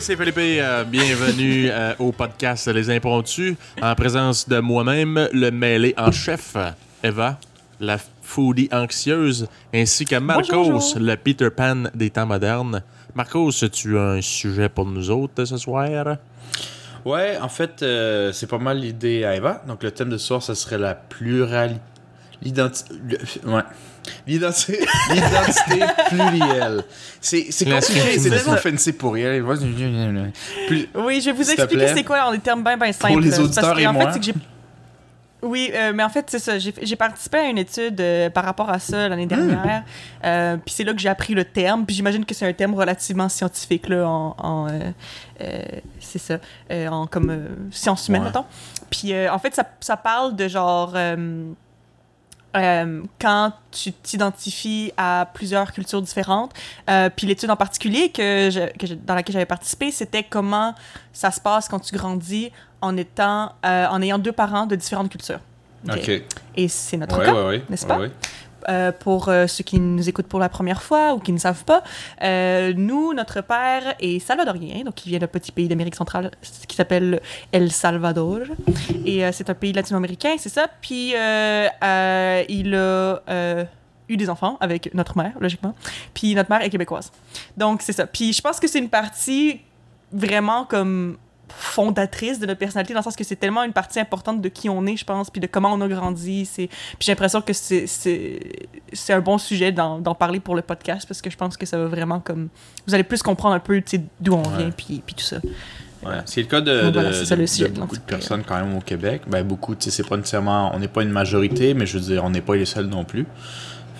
c'est Philippe. Euh, bienvenue euh, au podcast Les Impromptus, en présence de moi-même, le mêlé en chef, Eva, la foodie anxieuse, ainsi que Marcos, Bonjour, bonjour. le Peter Pan des temps modernes. Marcos, tu as un sujet pour nous autres ce soir? Ouais, en fait, euh, c'est pas mal l'idée à Eva. Donc, le thème de ce soir, ça serait la pluralité. L'identité. Ouais. L'identité, l'identité plurielle. C'est, c'est compliqué, c'est science. tellement fancy pour rien. Plus- Oui, je vais vous expliquer c'est quoi en des termes bien bien simples. les Parce auditeurs que, et en moi. Fait, c'est que j'ai... Oui, euh, mais en fait, c'est ça. J'ai, j'ai participé à une étude euh, par rapport à ça l'année Hmm. dernière. Euh, puis c'est là que j'ai appris le terme. Puis j'imagine que c'est un terme relativement scientifique, là, en... en, euh, euh, c'est ça. euh, en comme euh, sciences humaines, Ouais. mettons. Puis euh, en fait, ça, ça parle de genre... euh, quand tu t'identifies à plusieurs cultures différentes. Euh, puis l'étude en particulier que je- que je- dans laquelle j'avais participé, c'était comment ça se passe quand tu grandis en étant, euh, en ayant deux parents de différentes cultures. Ok. Et c'est notre Ouais, cas. ouais, ouais. n'est-ce pas? Euh, pour euh, ceux qui nous écoutent pour la première fois ou qui ne savent pas, euh, nous, notre père est salvadorien, donc il vient d'un petit pays d'Amérique centrale qui s'appelle El Salvador. Et c'est un pays latino-américain, c'est ça. Puis il a eu des enfants avec notre mère, logiquement. Puis notre mère est québécoise. Donc c'est ça. Puis je pense que c'est une partie vraiment comme fondatrice de notre personnalité dans le sens que c'est tellement une partie importante de qui on est je pense puis de comment on a grandi c'est puis j'ai l'impression que c'est un bon sujet d'en parler pour le podcast parce que je pense que ça va vraiment comme vous allez plus comprendre un peu d'où on vient puis puis tout ça Ouais. C'est le cas de, voilà, le sujet beaucoup de personnes quand même au Québec. Ben beaucoup, tu sais, c'est pas nécessairement, on n'est pas une majorité, mais je veux dire, on n'est pas les seuls non plus.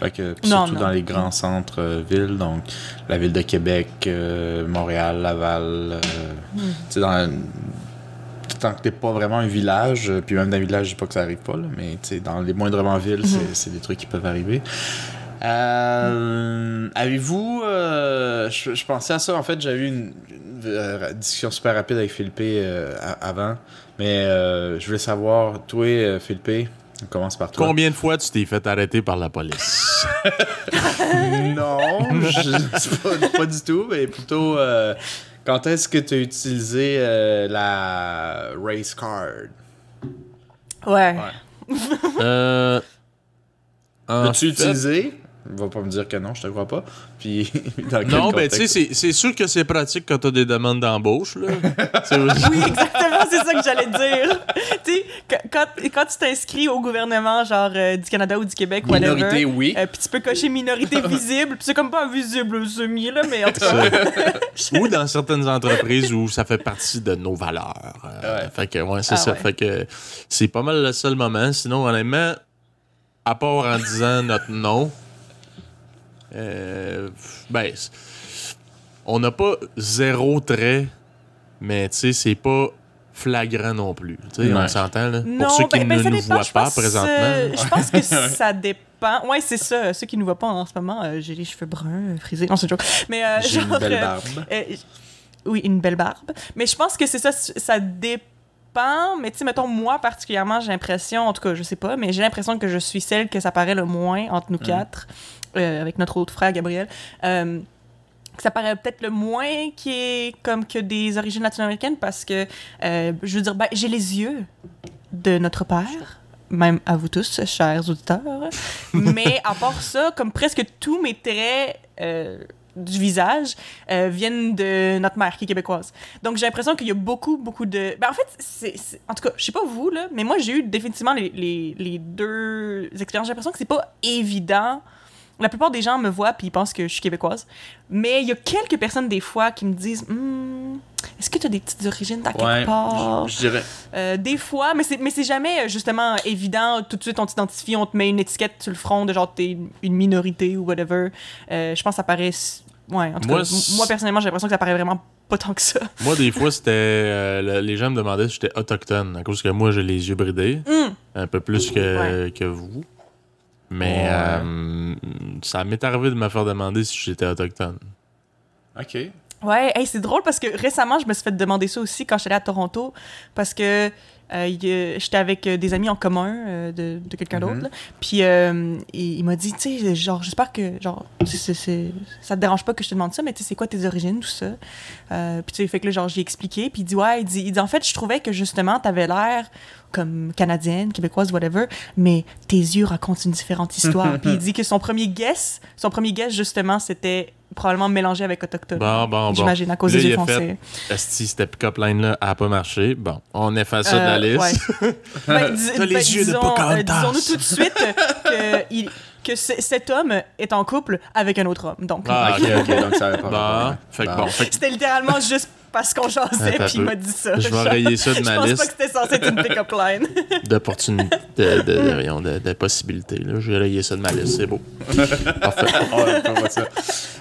Fait que Non, surtout non. dans les grands centres euh, villes, donc la ville de Québec, euh, Montréal, Laval, euh, Hmm. tant que t'es pas vraiment un village, puis même dans un village, je dis pas que ça arrive pas, là, mais dans les moindrement villes, Mhm. c'est- des trucs qui peuvent arriver. Euh, Avez-vous. euh, je, je pensais à ça, en fait, j'avais eu une, une, discussion super rapide avec Philippe euh, avant, mais je voulais savoir, toi, Philippe, on commence par toi. Combien de fois tu t'es fait arrêter par la police? Non, je- pas, pas du tout, mais plutôt. euh, quand est-ce que tu as utilisé euh, la race card? ouais, Ouais. euh, fait- utilisé? Va pas me dire que non, je te crois pas. Puis, dans quel Non, ben tu sais, c'est- c'est sûr que c'est pratique quand t'as des demandes d'embauche, oui exactement c'est ça que j'allais dire tu sais quand, quand, tu t'inscris au gouvernement genre euh, du Canada ou du Québec whatever, Minorité, oui. euh, puis tu peux cocher minorité visible puis c'est comme pas invisible semi là mais en tout cas Ou dans certaines entreprises où ça fait partie de nos valeurs. Euh, Ouais. Fait que, ouais, c'est Ah ça. ouais. Fait que c'est pas mal le seul moment. Sinon, honnêtement, à part en disant notre nom, ben, c- on n'a pas zéro trait, mais tu sais, c'est pas flagrant non plus. Tu sais, Ouais. on s'entend, là. Non, Pour ceux qui ben- ben, ne nous voient pas présentement. euh, je pense que ça dépend. Ouais, c'est ça. Ceux qui nous voient pas en ce moment, euh, j'ai les cheveux bruns, euh, frisés. Non, c'est joke. Mais euh, J'ai une belle euh, barbe. euh, oui, une belle barbe. Mais je pense que c'est ça. Ça dépend. Mais tu sais, mettons, moi particulièrement, j'ai l'impression, en tout cas, je sais pas, mais j'ai l'impression que je suis celle que ça paraît le moins entre nous Mm. quatre, euh, avec notre autre frère Gabriel. Euh, que ça paraît peut-être le moins qui est comme que des origines latino-américaines parce que, euh, je veux dire, ben, j'ai les yeux de notre père, même à vous tous, chers auditeurs. Mais à part ça, comme presque tous mes traits euh, du visage euh, viennent de notre mère qui est québécoise. Donc j'ai l'impression qu'il y a beaucoup, beaucoup de. Ben, en fait, c'est, c'est- en tout cas, je sais pas vous, là, mais moi j'ai eu définitivement les, les, les deux expériences. J'ai l'impression que c'est pas évident. La plupart des gens me voient puis ils pensent que je suis québécoise. Mais il y a quelques personnes des fois qui me disent Hmm, Est-ce que tu as des petites origines dans quelque part? je, je dirais. euh, des fois, mais c'est, mais c'est jamais euh, justement évident. Tout de suite, on t'identifie, on te met une étiquette sur le front de genre t'es une- une minorité ou whatever. Euh, je pense que ça paraît. Ouais, en tout Moi, cas, moi personnellement, j'ai l'impression que ça paraît vraiment pas tant que ça. Moi, des fois, c'était. euh, le- les gens me demandaient si j'étais autochtone, à cause que moi, j'ai les yeux bridés, Hum, un peu plus que, Ouais. que vous. Mais Ouais. euh, ça m'est arrivé de me faire demander si j'étais autochtone. Ok. Ouais, hey, c'est drôle parce que récemment, je me suis fait demander ça aussi quand j'étais allée à Toronto. Parce que Euh, J'étais avec euh, des amis en commun euh, de, de quelqu'un d'autre. Mhm. Puis euh, il, il m'a dit, tu sais, genre, j'espère que, genre, ça te dérange pas que je te demande ça, mais tu sais, c'est quoi tes origines, tout ça? Puis tu sais, fait que là, genre, j'ai expliqué. Puis il dit, ouais, il dit, il dit, en fait, je trouvais que justement, t'avais l'air comme canadienne, québécoise, whatever, mais tes yeux racontent une différente histoire. puis il dit que son premier guess, son premier guess, justement, c'était probablement mélangé avec autochtone. Bon, bon, bon. J'imagine, à cause Là, des yeux foncés. Esti, cette pick-up line-là a pas marché. Bon, on efface ça de la Euh, liste. ouais. Ben, dis- T'as les ben, yeux de disons, Pocahontas. euh, Disons-nous tout de suite que, il- que cet homme est en couple avec un autre homme. Donc, Ah, ok, ok, donc ça pas Bon, rapport. fait que Bon. bon, fait que c'était littéralement juste parce qu'on jasait, puis il m'a dit ça. je vais rayer ça de Je ma pense pas liste que c'était censé être une pick-up line. d'opportunités, de, de, de, de- de possibilités. là. Je vais rayer ça de ma liste, c'est beau. Parfait. Moi, ça.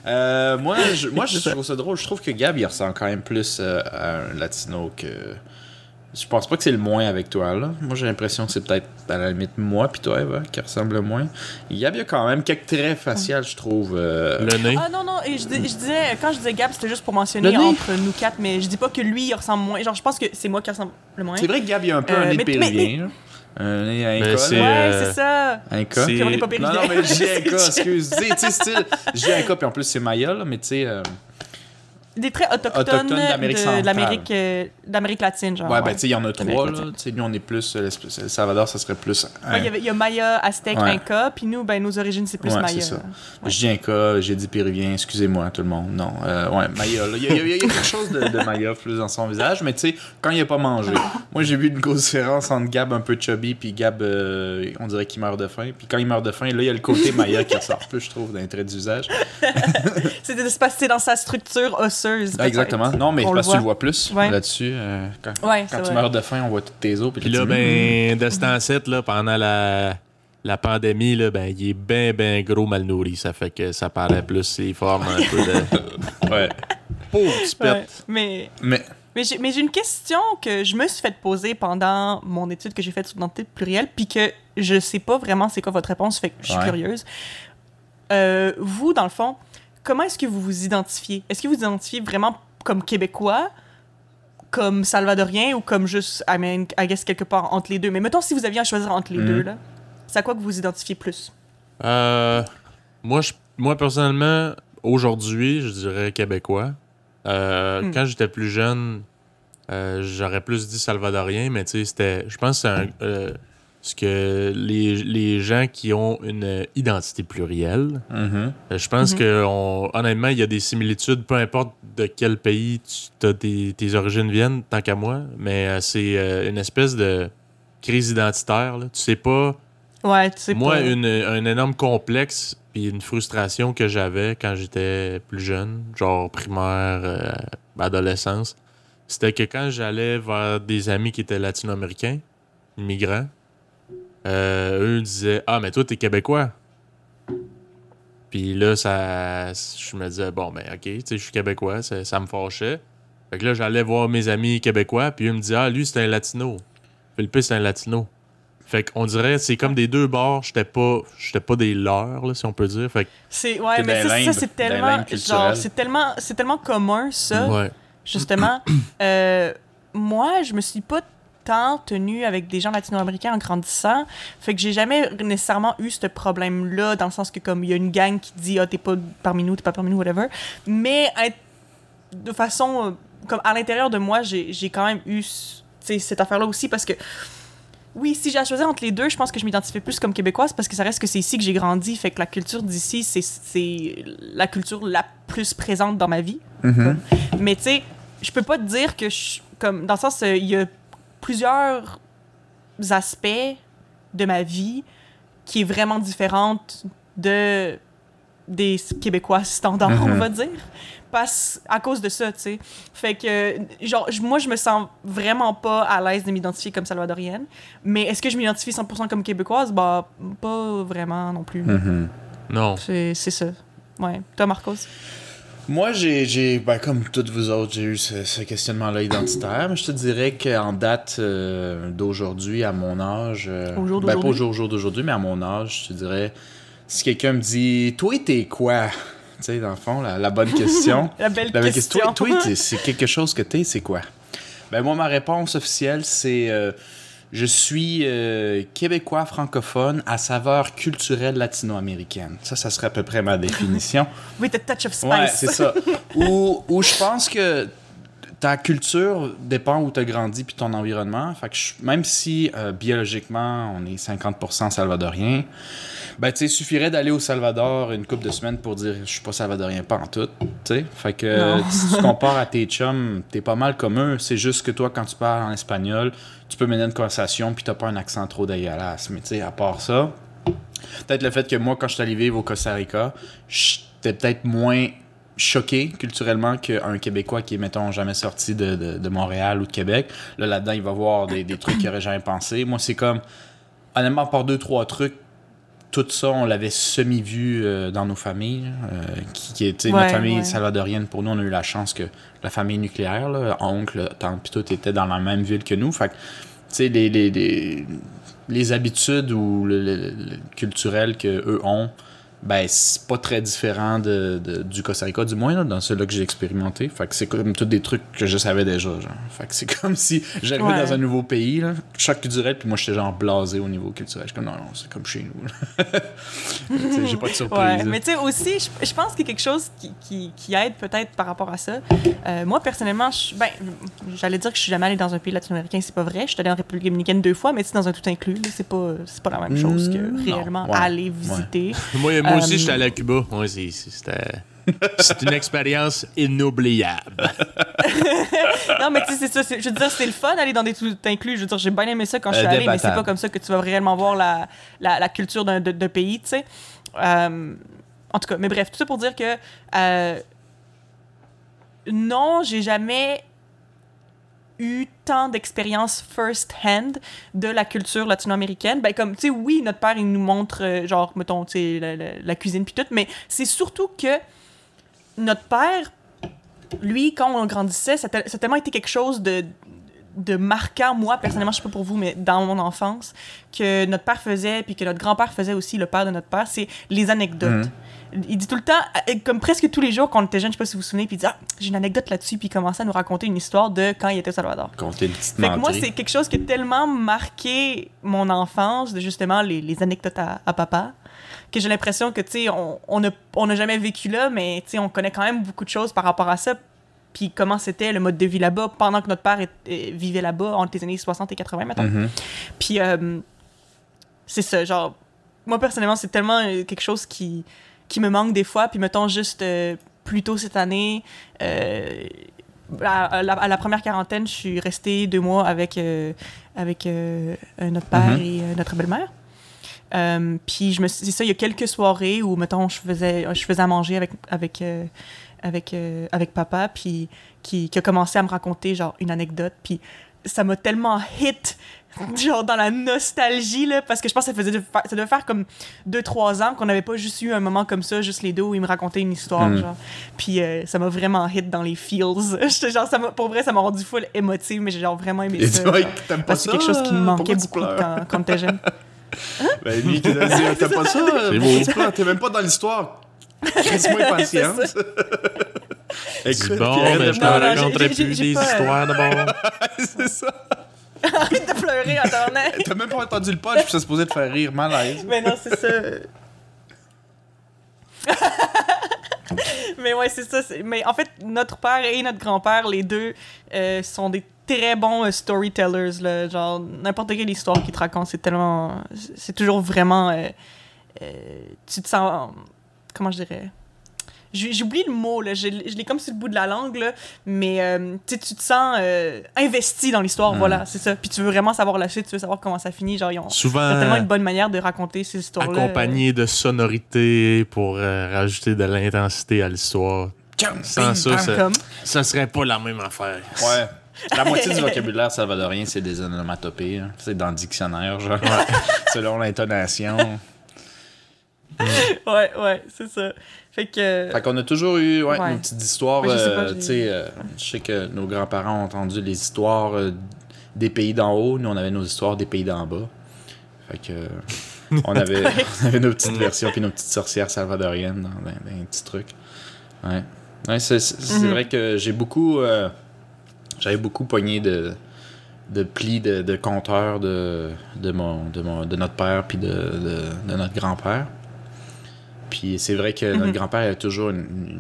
Euh, moi, je, moi, je trouve ça drôle. Je trouve que Gab, il ressemble quand même plus euh, à un latino que. Je pense pas que c'est le moins avec toi, là. Moi, j'ai l'impression que c'est peut-être à la limite moi puis toi, Eva, qui ressemble le moins. Gab, il y a quand même quelques traits faciales, je trouve. euh, Le nez. Ah non, non, et je, dis- je disais, quand je disais Gab, c'était juste pour mentionner nez. entre nous quatre, mais je dis pas que lui, il ressemble moins. Genre, je pense que c'est moi qui ressemble le moins. C'est vrai que Gab, il a un peu Euh, un nez mais- péruvien, là. Un nez à Mais Inca, c'est-. Ouais, euh, c'est ça. C'est- Puis on est pas Non, péruvien. non, mais je dis Inca, excuse. Tu sais, tu sais, style, je dis Inca, puis en plus, c'est Maya, là, mais tu sais. euh, Des traits autochtones, Autochtones d'Amérique euh, d'Amérique latine, genre. Ouais, ben, tu sais, il y en a trois, là. latine. Tu sais, nous, on est plus. euh, Salvador, ça serait plus. Ouais, il y a Maya, Aztèque, Ouais. Inca, puis nous, ben, nos origines, c'est plus Ouais, Maya. c'est ça. Ouais. Je dis Inca, j'ai dit péruvien, excusez-moi tout le monde. Non, euh, ouais, Maya. Il y, a- y y quelque chose de, de Maya plus dans son visage, mais tu sais, quand il a pas mangé. Moi, j'ai vu une grosse différence entre Gab un peu chubby, puis Gab, euh, on dirait qu'il meurt de faim. Puis quand il meurt de faim, là, il y a le côté Maya qui ressort plus, je trouve, d'un trait de visage. C'était de se passer dans sa structure osseuse. Ah, peut-être. exactement. Non, mais On parce que tu le vois plus Ouais. là-dessus. euh, quand Ouais, quand tu vrai. meurs de faim, on voit toutes tes os. Puis Puis là, ben, de ce temps-ci, là, pendant la, la pandémie, là, ben, il est ben, ben gros mal nourri. Ça fait que ça parlait plus ses formes un peu de. Ouais. Pauvre petit. Mais, Mais. mais j'ai mais j'ai une question que je me suis fait poser pendant mon étude que j'ai faite sur l'identité plurielle, puis que je sais pas vraiment c'est quoi votre réponse, fait que je suis Ouais. curieuse. Euh, vous, dans le fond, comment est-ce que vous vous identifiez? Est-ce que vous vous identifiez vraiment comme québécois, comme salvadorien ou comme juste, I mean, I guess, quelque part entre les deux? Mais mettons si vous aviez à choisir entre les Mhm. deux, là, c'est à quoi que vous vous identifiez plus? Euh, moi, je, moi, personnellement, aujourd'hui, je dirais québécois. Euh, Hmm. Quand j'étais plus jeune, euh, j'aurais plus dit salvadorien, mais tu sais, c'était. Je pense que c'est un. Euh, ce que les, les gens qui ont une identité plurielle, Mhm. euh, je pense Mhm. que on- honnêtement, il y a des similitudes, peu importe de quel pays tu, tes, tes origines viennent, tant qu'à moi, mais euh, c'est euh, une espèce de crise identitaire. là. Tu sais pas. Ouais, tu sais Moi, pas. une, un énorme complexe puis une frustration que j'avais quand j'étais plus jeune, genre primaire, euh, adolescence, c'était que quand j'allais vers des amis qui étaient latino-américains, immigrants, eux disaient Ah, mais toi, t'es québécois. Puis là, ça, je me disais Bon, ben, ok, tu sais, je suis québécois, ça, ça me fâchait. Fait que là, j'allais voir mes amis québécois, puis eux me disaient Ah, lui, c'est un latino. Philippe, c'est un latino. Fait qu'on dirait, c'est comme des deux bords, j'étais pas, j'étais pas des leurs, là, si on peut dire. Fait que, C'est ouais, mais ça, c'est tellement genre c'est tellement c'est tellement commun ça ouais. justement. Euh, moi, je me suis pas tant tenue avec des gens latino-américains en grandissant, fait que j'ai jamais nécessairement eu ce problème-là dans le sens que comme il y a une gang qui dit ah t'es pas parmi nous, t'es pas parmi nous, whatever. Mais être- de façon euh, comme à l'intérieur de moi, j'ai quand même eu cette affaire-là aussi parce que oui, si j'ai à choisir entre les deux, je pense que je m'identifie plus comme québécoise parce que ça reste que c'est ici que j'ai grandi. Fait que la culture d'ici, c'est- la culture la plus présente dans ma vie. Mhm. Mais tu sais, je peux pas te dire que je. Comme, dans le sens, euh, il y a plusieurs aspects de ma vie qui est vraiment différente de des Québécois standards, on va dire. Parce, à cause de ça, tu sais. Fait que, genre, je- moi, je me sens vraiment pas à l'aise de m'identifier comme salvadorienne. Mais est-ce que je m'identifie 100% comme québécoise? Bah, pas vraiment non plus. Mhm. Non. C'est c'est ça. Ouais. Toi, Marcos? Moi, j'ai, j'ai ben, comme toutes vous autres, j'ai eu ce, ce questionnement-là identitaire, mais je te dirais qu'en date euh, d'aujourd'hui, à mon âge, euh, Au jour ben, pas au jour, jour d'aujourd'hui, mais à mon âge, je te dirais, si quelqu'un me dit, toi, t'es quoi? Tu sais, dans le fond, la, la bonne question. La belle la bonne question. Toi, toi, c'est quelque chose que t'es, c'est quoi? Ben, moi, ma réponse officielle, c'est. euh, Je suis euh, québécois francophone à saveur culturelle latino-américaine. Ça, ça serait à peu près ma définition. With a touch of spice. Ouais, c'est ça. Où, où je pense que ta culture dépend où tu as grandi puis ton environnement. Fait que je- même si euh, biologiquement on est 50% salvadorien, ben tu sais, suffirait d'aller au Salvador une couple de semaines pour dire je suis pas salvadorien pas en tout, tu sais. Fait que Non. si tu compares à tes chums, t'es pas mal comme eux. C'est juste que toi quand tu parles en espagnol, tu peux mener une conversation puis t'as pas un accent trop dégueulasse. Mais tu sais, à part ça, peut-être le fait que moi, quand je suis allé vivre au Costa Rica, j'étais peut-être moins choqué culturellement qu'un Québécois qui est, mettons, jamais sorti de, de- de Montréal ou de Québec. Là, là-dedans, il va voir des, des trucs qu'il aurait jamais pensé. Moi, c'est comme, honnêtement, par deux, trois trucs, tout ça, on l'avait semi-vu euh, dans nos familles. euh, qui, qui Ouais, notre famille ouais. salvadorienne, pour nous, on a eu la chance que la famille nucléaire, là, oncle, tante, tout était dans la même ville que nous. Fait tu sais, les, les, les, les habitudes ou le, le- le- le culturel qu'eux ont, ben, c'est pas très différent de, de- du Costa Rica, du moins, là, dans ceux-là que j'ai expérimenté. Fait que c'est comme tous des trucs que je savais déjà, genre. Fait que c'est comme si j'arrivais Ouais. dans un nouveau pays, là, choc culturel, puis moi, j'étais genre blasé au niveau culturel. Je suis comme, non, non, c'est comme chez nous. j'ai pas de surprise. Ouais, mais tu sais aussi, je, pense qu'il y a quelque chose qui, qui, qui aide peut-être par rapport à ça. Euh, moi, personnellement, ben, j'allais dire que je suis jamais allée dans un pays latino-américain, c'est pas vrai. Je suis allée en République dominicaine deux fois, mais tu sais, dans un tout inclus, c'est pas, c'est pas la même chose que réellement Ouais. aller visiter. Moi, moi aussi, j'étais allé à Cuba. Ouais, c'est- c'est- c'était. C'est une expérience inoubliable. non, mais tu sais, c'est ça. c'est- Je veux dire, c'est le fun d'aller dans des tout inclus. Je veux dire, j'ai bien aimé ça quand je suis Euh, allée, mais c'est débattable. pas comme ça que tu vas réellement voir la, la, la culture d'un de, de pays, tu sais. Euh, en tout cas, mais bref, tout ça pour dire que euh, non, j'ai jamais eu tant d'expérience first-hand de la culture latino-américaine. Ben, comme, tu sais, oui, notre père, il nous montre, euh, genre, mettons, tu sais, la, cuisine puis tout, mais c'est surtout que notre père, lui, quand on grandissait, ça a tellement été quelque chose de de marquant, moi, personnellement, je sais pas pour vous, mais dans mon enfance, que notre père faisait, puis que notre grand-père faisait aussi, le père de notre père, c'est les anecdotes. Il dit tout le temps, euh, comme presque tous les jours quand on était jeune, je sais pas si vous vous souvenez, puis il dit Ah, j'ai une anecdote là-dessus, puis il commençait à nous raconter une histoire de quand il était au Salvador. Compter une petite Fait que moi, c'est quelque chose qui a tellement marqué mon enfance, de justement les, les anecdotes à, à papa, que j'ai l'impression que, tu sais, on on n'a on n'a jamais vécu là, mais, tu sais, on connaît quand même beaucoup de choses par rapport à ça. Puis comment c'était le mode de vie là-bas pendant que notre père est- est- vivait là-bas entre les années 60 et 80, mettons. Mhm. Puis euh, c'est ça, genre, moi personnellement, c'est tellement euh, quelque chose qui, qui me manque des fois. Puis mettons juste euh, plus tôt cette année, euh, à, à la, à la première quarantaine, je suis restée deux mois avec, euh, avec notre père Mhm. et notre belle-mère. Puis je me suis- c'est ça, il y a quelques soirées où, mettons, je faisais, je faisais à manger avec, avec, avec, avec papa, puis qui, qui a commencé à me raconter, genre, une anecdote, puis ça m'a tellement hit, genre, dans la nostalgie, là, parce que je pense que ça, faisait, ça devait faire comme 2-3 ans qu'on n'avait pas juste eu un moment comme ça, juste les deux, où il me racontait une histoire, Mm. genre. Puis euh, ça m'a vraiment hit dans les feels. Genre, ça m'a- pour vrai, ça m'a rendu full émotive, mais j'ai genre vraiment aimé Et ça. t'aimes pas Parce que c'est quelque chose qui me manquait beaucoup quand, quand t'étais jeune. Ben, lui qui t'as pas ça? T'es même pas dans l'histoire. Laisse-moi patience. C'est Écoute, bon, mais je j'ai- raconterai plus des euh, histoires d'abord. C'est ça. Arrête de pleurer en tournant. T'as même pas entendu le punch, puis ça se posait de faire rire, malaise. Mais non, c'est ça. mais ouais, c'est ça. c'est- Mais en fait, notre père et notre grand-père, les deux, euh, sont des très bons euh, storytellers. Là. Genre, n'importe quelle histoire qu'ils te racontent, c'est tellement. C'est toujours vraiment. euh, tu te sens. Comment je dirais J'oublie le mot, là. Je, je l'ai comme sur le bout de la langue, là. Mais euh, tu te sens euh, investi dans l'histoire, Mm. voilà, c'est ça. Puis tu veux vraiment savoir la suite, tu veux savoir comment ça finit. Genre, ils ont, Souvent tellement une bonne manière de raconter ces histoires-là. accompagné de sonorités pour euh, rajouter de l'intensité à l'histoire. Sans ça, ça, Comme. ça serait pas la même affaire. Ouais. La moitié du vocabulaire salvadorien, c'est des onomatopées. hein. C'est dans le dictionnaire, genre. Selon l'intonation. Ouais, ouais, c'est ça. Fait que. Fait qu'on a toujours eu ouais, Ouais. une petite histoire. Ouais, je sais pas, euh, j'ai- tu sais, euh, je sais que nos grands-parents ont entendu les histoires euh, des pays d'en haut. Nous, on avait nos histoires des pays d'en bas. Fait que. euh, on, avait, on avait nos petites versions puis nos petites sorcières salvadoriennes dans, dans- dans un petit truc. Ouais. Ouais, c'est Mhm. vrai que j'ai beaucoup. euh, J'avais beaucoup pogné de de plis de, de compteurs de, de, mon, de, mon, de notre père puis de, de, de notre grand-père. Puis c'est vrai que notre Mhm. grand-père a toujours une,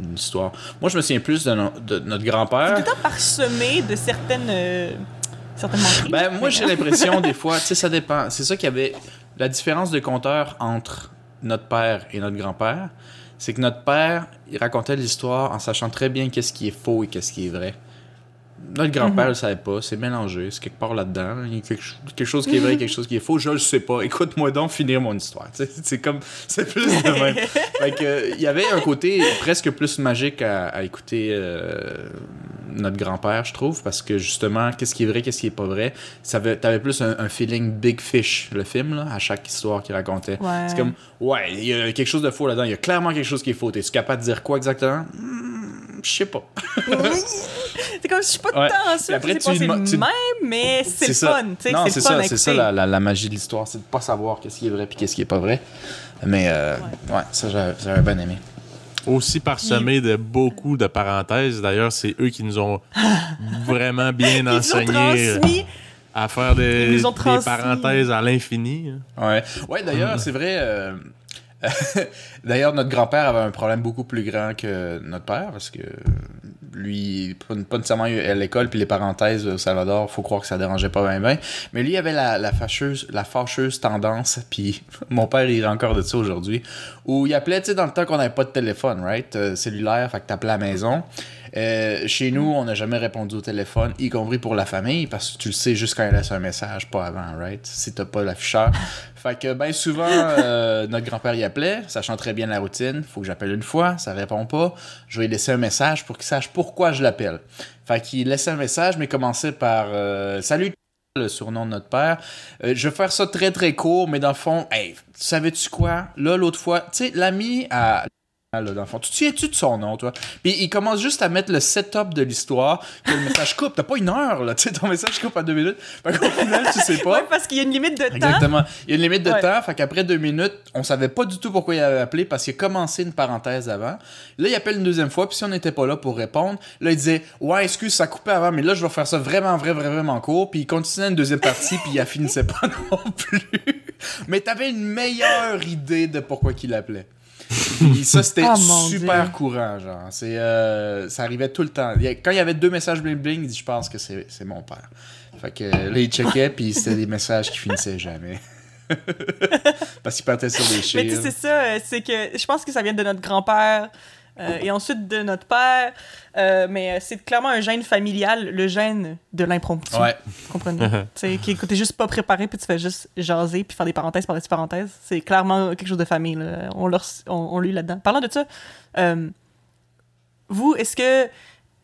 une histoire. Moi, je me souviens plus de, no- de notre C'est grand-père. tout le temps parsemé de certaines. euh, certaines. Ben, moi, j'ai l'impression, des fois, tu sais, ça dépend. C'est ça qu'il y avait. La différence de compteur entre notre père et notre grand-père, c'est que notre père, il racontait l'histoire en sachant très bien qu'est-ce qui est faux et qu'est-ce qui est vrai. Notre grand-père ne le savait pas, c'est mélangé, c'est quelque part là-dedans. Il y a quelque, ch- quelque chose qui est vrai, quelque chose qui est faux, je le sais pas. Écoute-moi donc finir mon histoire. C'est comme, c'est plus de même. Fait que, euh, il y avait un côté presque plus magique à, à écouter euh, notre grand-père, je trouve, parce que justement, qu'est-ce qui est vrai, qu'est-ce qui est pas vrai, t'avais plus un, un feeling Big Fish, le film, là, à chaque histoire qu'il racontait. Ouais. C'est comme, ouais, il y a quelque chose de faux là-dedans, il y a clairement quelque chose qui est faux. Es-tu capable de dire quoi exactement? Hmm, je sais pas. c'est comme si je suis pas Ouais. tant Puis sûre après, que tu tu- de même, mais c'est le ça. fun. Non, c'est ça, c'est ça la, la- la magie de l'histoire, c'est de pas savoir qu'est-ce qui est vrai puis qu'est-ce qui est pas vrai. Mais euh, ouais. ça j'avais bien aimé. Aussi parsemé de beaucoup de parenthèses. D'ailleurs, c'est eux qui nous ont vraiment bien Ils nous ont enseigné transmis. à faire des, des parenthèses à l'infini. hein. Ouais, ouais d'ailleurs, c'est vrai. euh, d'ailleurs, notre grand-père avait un problème beaucoup plus grand que notre père parce que lui, pas, nécessairement à l'école, puis les parenthèses au Salvador, faut croire que ça dérangeait pas bien, bien. Mais lui, avait la, la, fâcheuse, la tendance, puis mon père, il encore de ça aujourd'hui, où il appelait, tu sais, dans le temps qu'on n'avait pas de téléphone, right? euh, cellulaire, fait que t'appelais à la maison. Euh, chez nous, on n'a jamais répondu au téléphone, y compris pour la famille, parce que tu le sais juste quand il laisse un message, pas avant, right? Si t'as pas l'afficheur. fait que, ben souvent, euh, notre grand-père y appelait, sachant très bien la routine. Faut que j'appelle une fois, ça répond pas. Je vais lui laisser un message pour qu'il sache pourquoi je l'appelle. Fait qu'il laissait un message, mais commençait par euh, Salut, le surnom de notre père. Euh, je vais faire ça très très court, mais dans le fond, hey, savais-tu quoi? Là, l'autre fois, tu sais, l'ami à. Là, dans le fond. Tu te souviens-tu de son nom, toi? Puis il commence juste à mettre le setup de l'histoire, que le message coupe. T'as pas une heure, là. Tu sais, ton message coupe à deux minutes. Fait qu'au final, tu sais pas. Ouais, parce qu'il y a une limite de temps. Exactement. Il y a une limite de Ouais. temps, fait qu'après deux minutes, on savait pas du tout pourquoi il avait appelé parce qu'il a commencé une parenthèse avant. Là, il appelle une deuxième fois, puis si on n'était pas là pour répondre, là, il disait Ouais, excuse, ça coupait avant, mais là, je vais faire ça vraiment, vraiment, vraiment court. Puis il continuait une deuxième partie, puis il finissait pas non plus. Mais t'avais une meilleure idée de pourquoi qu'il appelait. Puis ça, c'était Ah, super Dieu. courant, genre. C'est, euh, ça arrivait tout le temps. Quand il y avait deux messages bling bling, il dit Je pense que c'est c'est mon père. Fait que là, il checkait, puis c'était des messages qui finissaient jamais. Parce qu'il partait sur des Mais tu sais, chiffres. c'est ça, euh, c'est que je pense que ça vient de notre grand-père euh, et ensuite de notre père. euh, mais euh, c'est clairement un gène familial, le gène de l'impromptu. Ouais. Comprenez? tu sais, qui t'es juste pas préparé, puis tu fais juste jaser, puis faire des parenthèses par des parenthèses. C'est clairement quelque chose de famille. là. On, leur, on, on lit là-dedans. Parlant de ça, euh, vous, est-ce que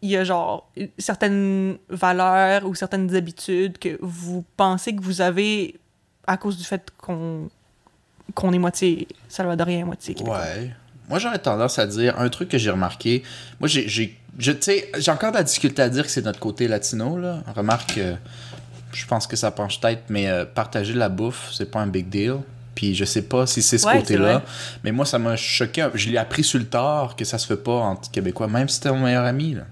il y a genre certaines valeurs ou certaines habitudes que vous pensez que vous avez à cause du fait qu'on qu'on est moitié salvadorien, moitié québécois? Ouais. Moi, j'aurais tendance à dire un truc que j'ai remarqué. Moi, j'ai, j'ai, encore de la difficulté à dire que c'est notre côté latino. Là. Remarque, euh, je pense que ça penche tête, mais euh, partager la bouffe, c'est pas un big deal. Puis je sais pas si c'est ce Ouais, côté-là. Mais moi, ça m'a choqué. Je l'ai appris sur le tard que ça se fait pas entre Québécois, même si t'es mon meilleur ami. Là.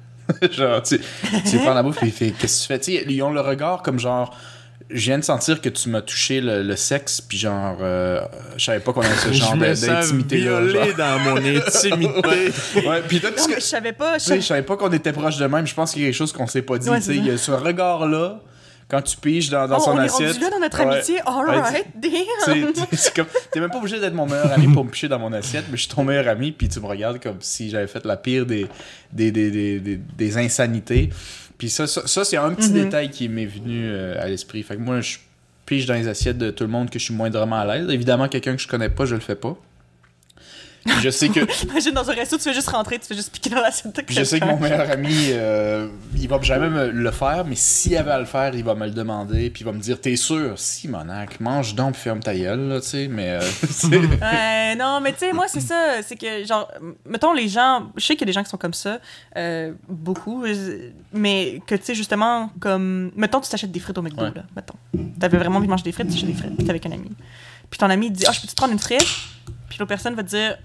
genre, tu, tu prends la bouffe et il fait Qu'est-ce que tu fais? Tu sais, Ils ont le regard comme genre. Je viens de sentir que tu m'as touché le, le sexe, puis genre, euh, je savais pas qu'on avait ce genre je me violé dans mon intimité. Ouais, puis toi, Non, mais je savais pas. Je... savais pas qu'on était proches de même. Je pense qu'il y a quelque chose qu'on s'est pas dit. Ouais, il y a ce regard-là, quand tu piges dans, dans Oh, son on est assiette. rendu là dans notre Ouais. amitié? All Ouais, right, damn. C'est- c'est- c'est comme, t'es même pas obligé d'être mon meilleur ami pour me picher dans mon assiette, mais je suis ton meilleur ami, puis tu me regardes comme si j'avais fait la pire des, des, des, des, des, des insanités. Puis ça, ça, ça, c'est un petit Mhm. détail qui m'est venu euh, à l'esprit. Fait que moi, je pige dans les assiettes de tout le monde que je suis moindrement à l'aise. Évidemment, quelqu'un que je connais pas, je le fais pas. Je sais que Imagine dans un resto, tu fais juste rentrer, tu fais juste piquer dans l'assiette. de Puis je sais que mon meilleur ami, euh, il va jamais me le faire, mais s'il avait à le faire, il va me le demander, puis il va me dire T'es sûr? Si, monac, mange donc, ferme ta gueule, là, tu sais, mais. euh, Ouais, non, mais tu sais, moi, c'est ça. C'est que, genre, mettons, les gens. Je sais qu'il y a des gens qui sont comme ça. euh, beaucoup. Mais que, tu sais, justement, comme. Mettons, tu t'achètes des frites au McDo, Ouais. là. Mettons. T'avais vraiment envie de manger des frites, tu achètes des frites. Puis t'es avec un ami. Puis ton ami dit Ah, je peux te prendre une frite Puis l'autre personne va te dire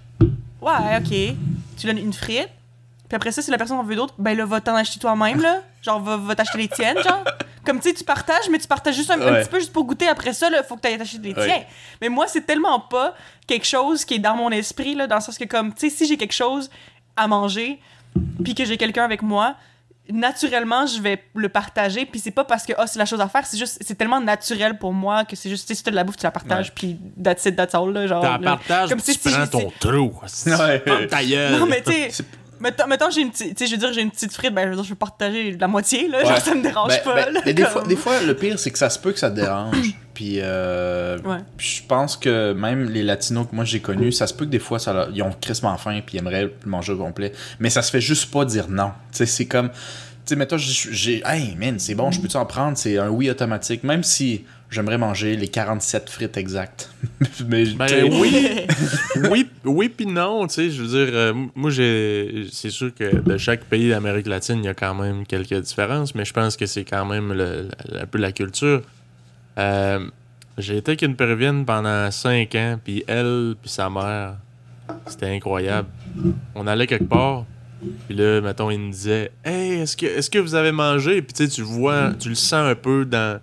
Ouais, ok. Tu donnes une frite. Puis après ça, si la personne en veut d'autres, ben là, va t'en acheter toi-même, là. Genre, va, va t'acheter les tiennes, genre. Comme tu sais, tu partages, mais tu partages juste un, petit peu juste pour goûter. Après ça, il faut que tu ailles acheter des Ouais. tiens. Mais moi, c'est tellement pas quelque chose qui est dans mon esprit, là, dans le sens que, comme, tu sais, si j'ai quelque chose à manger, puis que j'ai quelqu'un avec moi, naturellement, je vais le partager. Puis c'est pas parce que, oh, c'est la chose à faire, c'est juste, c'est tellement naturel pour moi que c'est juste, tu sais, si t'as de la bouffe, tu la partages, puis that's it, that's all, là, genre. T'en là. partages, comme tu si- si prends ton trou. Ouais. Ta gueule. Non, mais tu sais, mettons, mettons, j'ai une petite, tu sais, je veux dire, j'ai une petite frite, ben, je veux dire, je peux partager la moitié, là, Ouais. genre, ça me dérange Ben, pas, ben, là, mais des, comme- fois, des fois, le pire, c'est que ça se peut que ça te dérange. Puis, euh, Ouais. puis je pense que même les latinos que moi j'ai connus, ça se peut que des fois, ça, ils ont crissement faim puis ils aimeraient manger au complet. Mais ça se fait juste pas dire non. Tu sais, c'est comme. Tu sais, mettons, j'ai- j'ai. Hey, man, c'est bon, je peux-tu en prendre? C'est un oui automatique. Même si j'aimerais manger les 47 frites exactes. Mais, Ben oui, oui, oui puis non, tu sais, je veux dire, euh, moi j'ai, c'est sûr que de chaque pays d'Amérique latine, il y a quand même quelques différences, mais je pense que c'est quand même le- le- un peu la culture. Euh, j'ai été avec une péruvienne pendant cinq ans, puis elle, puis sa mère, c'était incroyable. On allait quelque part, puis là, mettons, il nous disait, hey, est-ce que, est-ce que vous avez mangé? Puis tu sais, tu vois, tu le sens un peu dans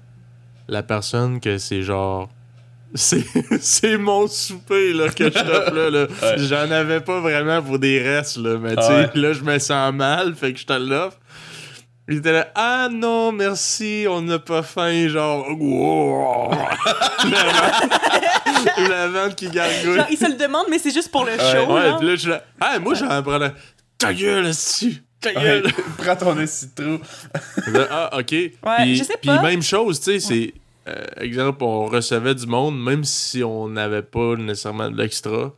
la personne que c'est genre. C'est, c'est mon souper là, que je t'offre là. là. Ouais. J'en avais pas vraiment pour des restes, là. Mais tu sais, Ouais. là, je me sens mal, fait que je te l'offre. Il était là, ah non, merci, on n'a pas faim, genre. wow. la, vente, la vente qui gargouille. Genre, ils se le demandent, mais c'est juste pour le show, Ouais, là. pis là, je suis là, ah, moi, j'en prends là. Ta gueule, là-dessus. Ta ouais, gueule. prends ton esti de trou. Là, ah, ok. Ouais, Puis- je sais Puis pas. même chose, tu sais, c'est. euh, exemple, on recevait du monde, même si on n'avait pas nécessairement de l'extra.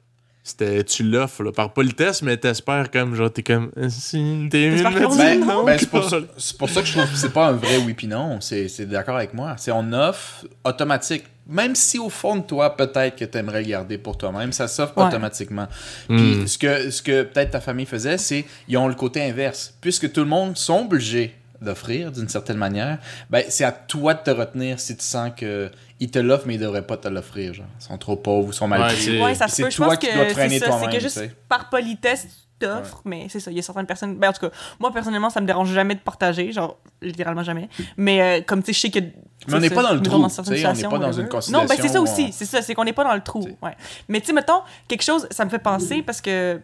C'était, tu l'offres, là, par politesse, mais t'espères comme, genre, t'es comme, euh, si, t'es mieux Ben, non, ben, c'est pour, ça- c'est pour ça que je trouve que c'est pas un vrai oui puis non. C'est c'est d'accord avec moi. C'est on offre automatique. Même si au fond de toi, peut-être que tu aimerais le garder pour toi-même, ça s'offre Ouais. automatiquement. Hmm. Puis ce que, ce que peut-être ta famille faisait, c'est ils ont le côté inverse. Puisque tout le monde sont obligés d'offrir d'une certaine manière, ben c'est à toi de te retenir si tu sens que ils te l'offrent mais ils devraient pas te l'offrir. Genre, ils sont trop pauvres ou sont mal pris. c'est- Ouais, c'est toi qui dois te c'est freiner ça. C'est toi-même, que juste tu sais. par politesse, t'offres, mais c'est ça. Il y a certaines personnes. Ben, en tout cas, moi, personnellement, ça me dérange jamais de partager. Genre, littéralement jamais. Mais euh, comme tu sais, je sais que. Mais on n'est pas dans le trou, on n'est pas dans une Non, ben c'est ça aussi. on- C'est ça. C'est qu'on n'est pas dans le trou. T'sais. Ouais. Mais tu sais, mettons, quelque chose, ça me fait penser parce que.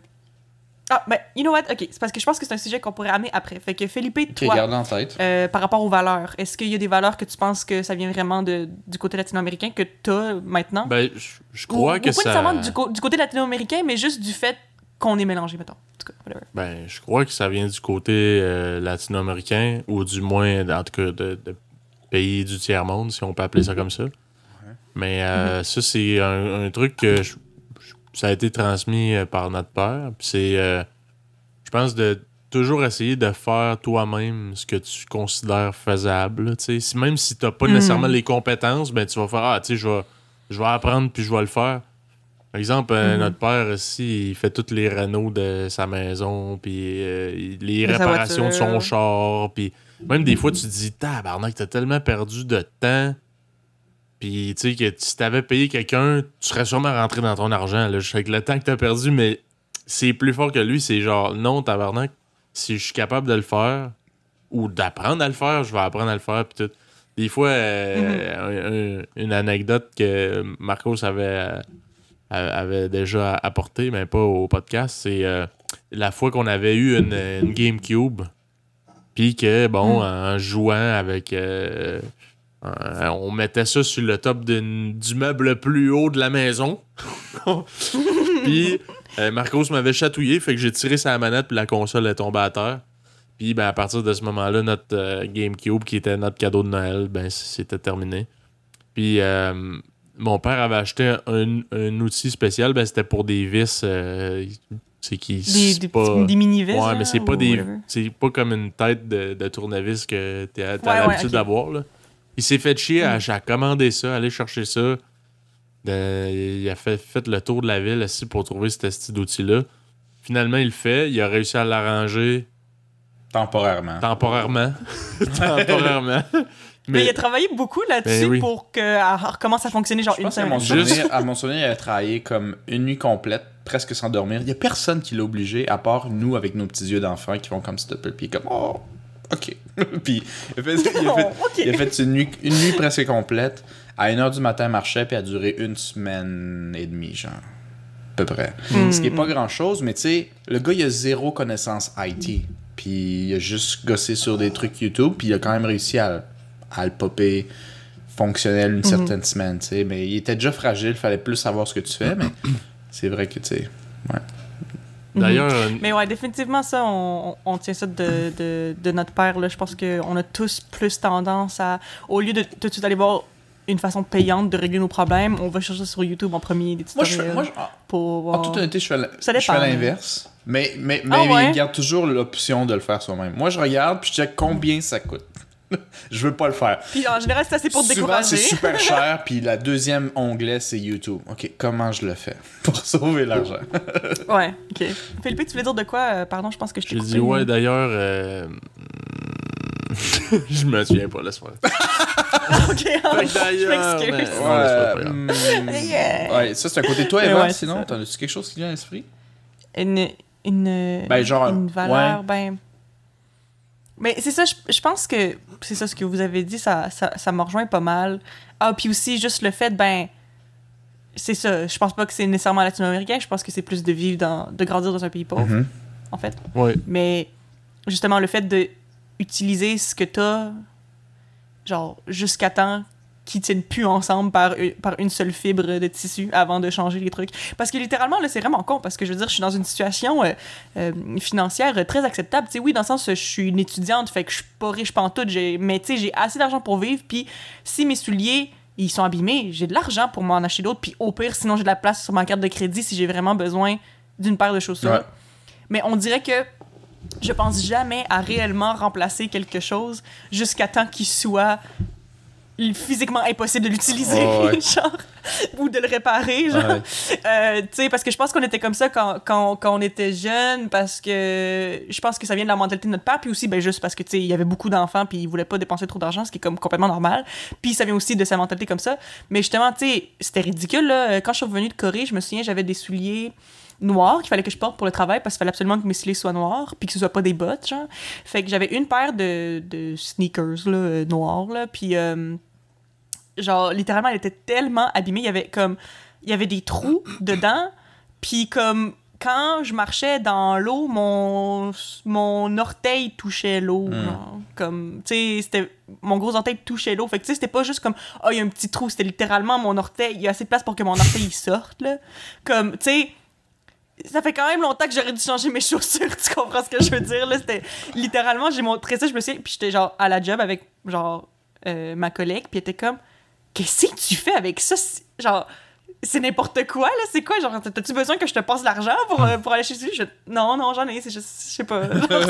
Ah, ben, you know what? Ok, c'est parce que je pense que c'est un sujet qu'on pourrait amener après. Fait que Felipe, toi, en tête. euh, par rapport aux valeurs, est-ce qu'il y a des valeurs que tu penses que ça vient vraiment de, du côté latino-américain que tu as maintenant? Ben, je, je Ou- crois ou que pas ça. nécessairement du, du côté latino-américain, mais juste du fait qu'on est mélangé, mettons. En tout cas, whatever. Ben, je crois que ça vient du côté euh, latino-américain, ou du moins, en tout cas, de, de pays du tiers-monde, si on peut appeler ça comme ça. Mais euh, ça, c'est un, un truc que je- je- ça a été transmis euh, par notre père. Puis c'est, euh, je pense, de toujours essayer de faire toi-même ce que tu considères faisable. même si tu n'as pas Mm. nécessairement les compétences, ben, tu vas faire Ah, tu sais, je vais, je vais apprendre puis je vais le faire. Par exemple, euh, Mhm. notre père aussi, il fait toutes les rénaux de sa maison, puis euh, les De réparations de son char, puis même des fois, tu te dis, tabarnak, t'as tellement perdu de temps, puis tu sais, que si t'avais payé quelqu'un, tu serais sûrement rentré dans ton argent, là, avec le temps que t'as perdu, mais c'est plus fort que lui, c'est genre, non, tabarnak, si je suis capable de le faire, ou d'apprendre à le faire, je vais apprendre à le faire, puis tout. Des fois, euh, un- un- une anecdote que Marcos avait, avait déjà apporté, mais pas au podcast, c'est euh, la fois qu'on avait eu une, une GameCube, puis que, bon, en jouant avec... euh, euh, on mettait ça sur le top du meuble le plus haut de la maison. puis euh, Marcos m'avait chatouillé, fait que j'ai tiré sa manette, puis la console est tombée à terre. Puis ben, à partir de ce moment-là, notre GameCube, qui était notre cadeau de Noël, ben c'était terminé. Puis euh, mon père avait acheté un, un outil spécial, ben c'était pour des vis. euh, c'est qui Des, pas- des mini-vis. Ouais, là, mais c'est pas des. C'est pas comme une tête de, de tournevis que t'as Ouais, ouais, l'habitude d'avoir. là. Il s'est fait chier à, Mm. à commander ça, aller chercher ça. De- il a fait, fait le tour de la ville aussi pour trouver cet esti d'outil-là. Finalement, il le fait. Il a réussi à l'arranger Temporairement. temporairement. temporairement. Mais, il a travaillé beaucoup là-dessus Ben oui. pour qu'elle recommence à fonctionner genre Je une pense qu'à mon, semaine. Souvenir, à mon souvenir, il a travaillé comme une nuit complète, presque sans dormir. Il n'y a personne qui l'a obligé, à part nous avec nos petits yeux d'enfant qui font comme s'il te plaît, puis comme Oh, ok. puis il a fait, il a fait- ok. il a fait une, nuit, une nuit presque complète. À 1h du matin, il marchait, puis a duré une semaine et demie, genre. À peu près. Mm. Ce qui est pas grand-chose, mais tu sais, le gars, il a zéro connaissance IT. Puis il a juste gossé sur des trucs YouTube, puis il a quand même réussi à, à le popper fonctionnel une certaine semaine, tu sais. Mais il était déjà fragile, fallait plus savoir ce que tu fais, mais c'est vrai que, tu sais, ouais. D'ailleurs, euh, Mais ouais, définitivement, ça, on, on tient ça de, de, de notre père. Là. Je pense qu'on a tous plus tendance à, au lieu de tout de suite aller voir une façon payante de régler nos problèmes, on va chercher sur YouTube en premier des Moi, je tutoriels fais, moi, je- en- pour en toute honnêteté, je fais mais- l'inverse. Mais, mais, mais Ah ouais? il garde toujours l'option de le faire soi-même. Moi, je regarde, puis je check combien ça coûte. Je veux pas le faire. Puis en général, c'est assez pour te Souvent, décourager. c'est super cher, puis la deuxième onglet, c'est YouTube. OK, comment je le fais pour sauver l'argent? Ouais, ok. Philippe, tu voulais dire de quoi? Euh, Pardon, je pense que je t'ai coupé. dit, ouais, d'ailleurs. euh, je me souviens pas, laisse-moi. ok, je d'ailleurs, m'excuse. hum, Yeah. ouais, ça, c'est un côté de toi, Eva. ouais, sinon, t'en as-tu quelque chose qui vient à l'esprit? une, une, Ben, genre, une valeur, ouais. ben... Mais c'est ça, je, je pense que c'est ça ce que vous avez dit, ça, ça, ça me rejoint pas mal. Ah, puis aussi, juste le fait, ben... C'est ça, je pense pas que c'est nécessairement latino-américain, je pense que c'est plus de vivre dans... de grandir dans un pays pauvre, Mhm. en fait. Ouais. Mais justement, le fait de utiliser ce que t'as, genre, jusqu'à temps qu'ils tiennent plus ensemble par, par une seule fibre de tissu avant de changer les trucs. Parce que littéralement, là, c'est vraiment con, parce que je veux dire, je suis dans une situation euh, euh, financière très acceptable. Tu sais, oui, dans le sens, je suis une étudiante, fait que je suis pas riche pantoute, j'ai- mais tu sais, j'ai assez d'argent pour vivre, puis si mes souliers, ils sont abîmés, j'ai de l'argent pour m'en acheter d'autres, puis au pire, sinon j'ai de la place sur ma carte de crédit si j'ai vraiment besoin d'une paire de chaussures. Ouais. Mais on dirait que je pense jamais à réellement remplacer quelque chose jusqu'à temps qu'il soit physiquement impossible de l'utiliser, Oh, ouais. genre, ou de le réparer, genre. Ouais. Euh, tu sais, parce que je pense qu'on était comme ça quand, quand, quand on était jeune, parce que je pense que ça vient de la mentalité de notre père, puis aussi, ben, juste parce que, tu sais, il y avait beaucoup d'enfants, puis il voulait pas dépenser trop d'argent, ce qui est comme complètement normal. Puis ça vient aussi de sa mentalité comme ça. Mais justement, tu sais, c'était ridicule, là. Quand je suis revenue de Corée, je me souviens, j'avais des souliers noirs qu'il fallait que je porte pour le travail parce qu'il fallait absolument que mes souliers soient noirs puis que ce soit pas des bottes genre. Fait que j'avais une paire de, de sneakers là euh, noirs là puis euh, genre littéralement elle était tellement abîmée il y avait comme il y avait des trous dedans puis comme quand je marchais dans l'eau mon mon orteil touchait l'eau Mm. genre, comme tu sais c'était mon gros orteil touchait l'eau. Fait que tu sais c'était pas juste comme oh il y a un petit trou c'était littéralement mon orteil. Il y a assez de place pour que mon orteil il sorte là. Comme tu sais ça fait quand même longtemps que j'aurais dû changer mes chaussures, tu comprends ce que je veux dire là, c'était littéralement j'ai montré ça, je me suis puis j'étais genre à la job avec genre euh, ma collègue, puis elle était comme qu'est-ce que tu fais avec ça genre c'est n'importe quoi là, c'est quoi genre t'as-tu besoin que je te passe l'argent pour, euh, pour aller chez lui? Je- non non, j'en ai, c'est juste je sais pas. Genre,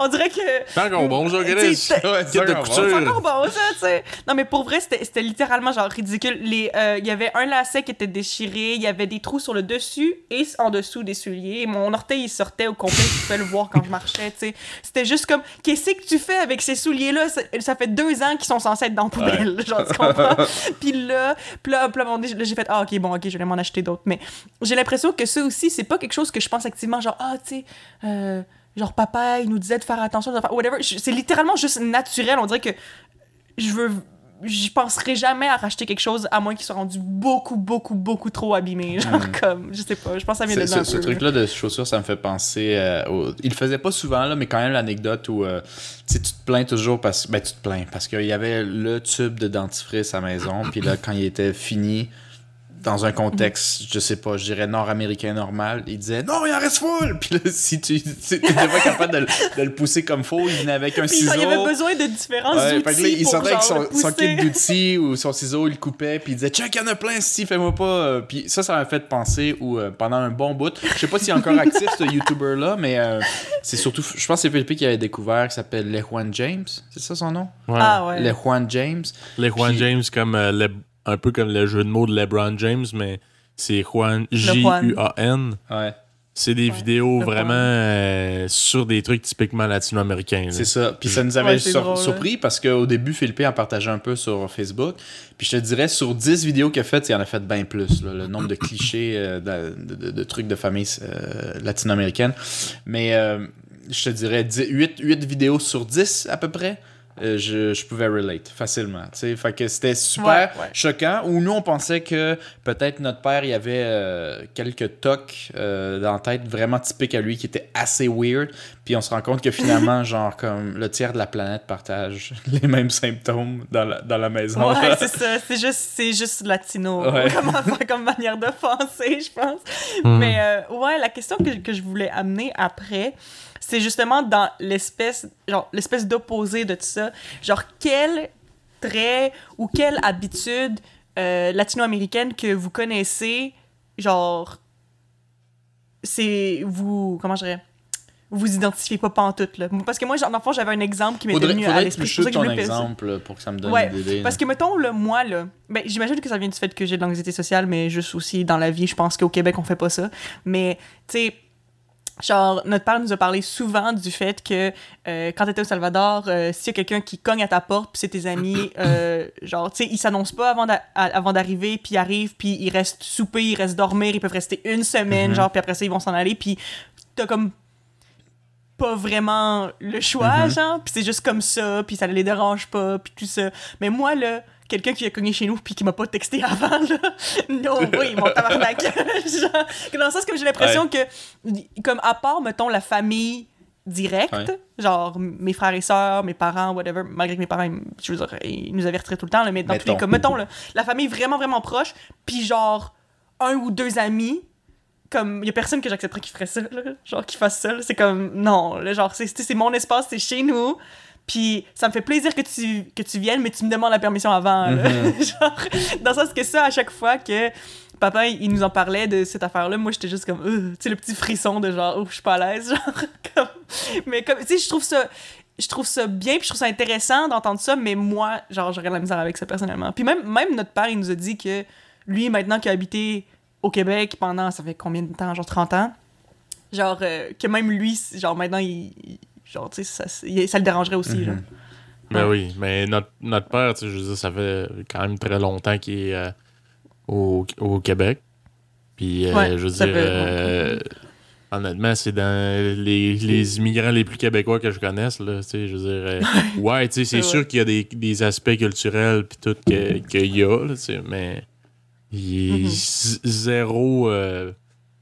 on dirait que C'est encore bon, Tu Ouais, de c'est encore bon, ça, tu sais. Non, mais pour vrai, c'était c'était littéralement genre ridicule. Euh, Il y avait un lacet qui était déchiré, il y avait des trous sur le dessus et en dessous des souliers. Mon orteil, il sortait au complet, je pouvais le voir quand je marchais, tu sais. C'était juste comme, qu'est-ce que tu fais avec ces souliers-là? Ça, ça fait deux ans qu'ils sont censés être dans la poubelle, genre, tu comprends? puis là, puis là, là, j'ai fait, ah, ok, bon, ok, je vais m'en acheter d'autres. Mais j'ai l'impression que ça aussi, c'est pas quelque chose que je pense activement, genre, ah, tu sais, euh, genre, papa, il nous disait de faire attention, de faire whatever. C'est littéralement juste naturel. On dirait que je veux. J'y penserai jamais à racheter quelque chose à moins qu'il soit rendu beaucoup, beaucoup, beaucoup trop abîmé. Genre, comme, je sais pas, je pense que là un Ce, ce truc-là de chaussures, ça me fait penser. euh, au- Il le faisait pas souvent, là, mais quand même l'anecdote où euh, tu te plains toujours parce ben, tu te plains parce qu'il y avait le tube de dentifrice à la maison, puis là, quand il était fini, dans un contexte, je sais pas, je dirais nord-américain normal, il disait non, il en reste full! Puis là, si tu n'étais pas capable de, le- de le pousser comme faut, il venait avec un Puis ciseau. il y avait besoin de différents Ouais, outils fait que là, il pour sortait avec son, le kit d'outils ou son ciseau, il le coupait, puis il disait Check, il y en a plein, si, fais-moi pas. euh, Puis ça, ça m'a fait penser où, euh, pendant un bon bout, je sais pas s'il est encore actif, ce YouTuber-là, mais euh, c'est surtout, je pense que c'est Philippe qui avait découvert, qui s'appelle Lejuan James, c'est ça son nom? Ouais. Ah ouais. Lejuan James. Les Juan Puis- James, comme euh, le- un peu comme le jeu de mots de LeBron James, mais c'est Juan, J-U-A-N. Ouais, C'est des Ouais, vidéos vraiment euh, sur des trucs typiquement latino-américains. c'est ça. Puis ça nous avait Ouais, c'est sur- drôle, surpris parce qu'au début, Philippe en partageait un peu sur Facebook. Puis je te dirais, sur 10 vidéos qu'il a faites, il en a fait bien plus. là, le nombre de clichés, euh, de, de- de- de trucs de famille euh, latino-américaine. Mais euh, je te dirais 10 8, 8 vidéos sur 10 à peu près, euh, je, je pouvais relate facilement. tu sais. Fait que c'était super Ouais, ouais. choquant. Ou nous, on pensait que peut-être notre père, il y avait euh, quelques tocs euh, dans la tête vraiment typiques à lui qui étaient assez weird. Puis on se rend compte que finalement, genre, comme le tiers de la planète partage les mêmes symptômes dans la, dans la maison. Ouais, c'est ça. C'est juste, c'est juste latino Ouais. comme, comme manière de penser, je pense. Hmm. Mais euh, ouais, la question que, que je voulais amener après, c'est justement dans l'espèce, genre l'espèce d'opposé de tout ça. Genre quel trait ou quelle habitude euh, latino-américaine que vous connaissez, genre c'est vous comment je dirais vous identifiez pas pantoute là parce que moi genre, dans le fond j'avais un exemple qui m'était Faudrait, venu à faudrait l'esprit que ton placer. exemple là, pour que ça me donne Ouais, une idée. Parce que, mettons, le moi, là, ben, j'imagine que ça vient du fait que j'ai de l'anxiété sociale, mais juste aussi dans la vie, je pense qu'au Québec, on fait pas ça. Mais, tu sais, genre, notre père nous a parlé souvent du fait que euh, quand t'étais au Salvador, euh, s'il y a quelqu'un qui cogne à ta porte, puis c'est tes amis, euh, genre, tu sais, ils s'annoncent pas avant d'arriver, puis ils arrivent, puis ils restent souper, ils restent dormir, ils peuvent rester une semaine, Mhm. genre, puis après ça, ils vont s'en aller, puis t'as comme pas vraiment le choix, Mhm. genre, puis c'est juste comme ça, puis ça les dérange pas, puis tout ça. Mais moi, là, quelqu'un qui a cogné chez nous puis qui m'a pas texté avant, là, non, oui, mon tabarnak. genre, que dans le sens que j'ai l'impression que, comme à part, mettons, la famille directe, Ouais. genre mes frères et sœurs, mes parents, whatever, malgré que mes parents, ils- je veux dire, ils nous avertiraient tout le temps, là, mais dans tous les Mettons. cas, mettons, là, la famille vraiment, vraiment proche, puis genre, un ou deux amis, comme il y a personne que j'accepterais qui ferait ça là, genre qui fasse ça c'est comme non là, genre c'est c'est mon espace c'est chez nous puis ça me fait plaisir que tu que tu viennes mais tu me demandes la permission avant là. genre dans le sens que ça à chaque fois que papa il nous en parlait de cette affaire là moi j'étais juste comme Euh tu sais le petit frisson de genre oh je suis pas à l'aise genre comme mais comme tu sais je trouve ça je trouve ça bien puis je trouve ça intéressant d'entendre ça mais moi genre j'aurais de la misère avec ça personnellement puis même même notre père il nous a dit que lui maintenant qu'il a habité au Québec pendant, ça fait combien de temps? Genre 30 ans? Genre, euh, que même lui, genre maintenant, il. Genre, tu sais, ça, le dérangerait aussi, Mhm. genre. Ben Ouais. oui, mais notre, notre père, tu sais, je veux dire, ça fait quand même très longtemps qu'il est euh, au, au Québec. Puis, euh, Ouais, je veux dire, euh, honnêtement, c'est dans les, les immigrants les plus québécois que je connaisse, là, tu sais, je veux dire, ouais, tu sais, c'est sûr qu'il y a des, des aspects culturels puis tout que- qu'il y a, là, tu sais, mais il est Mhm. zéro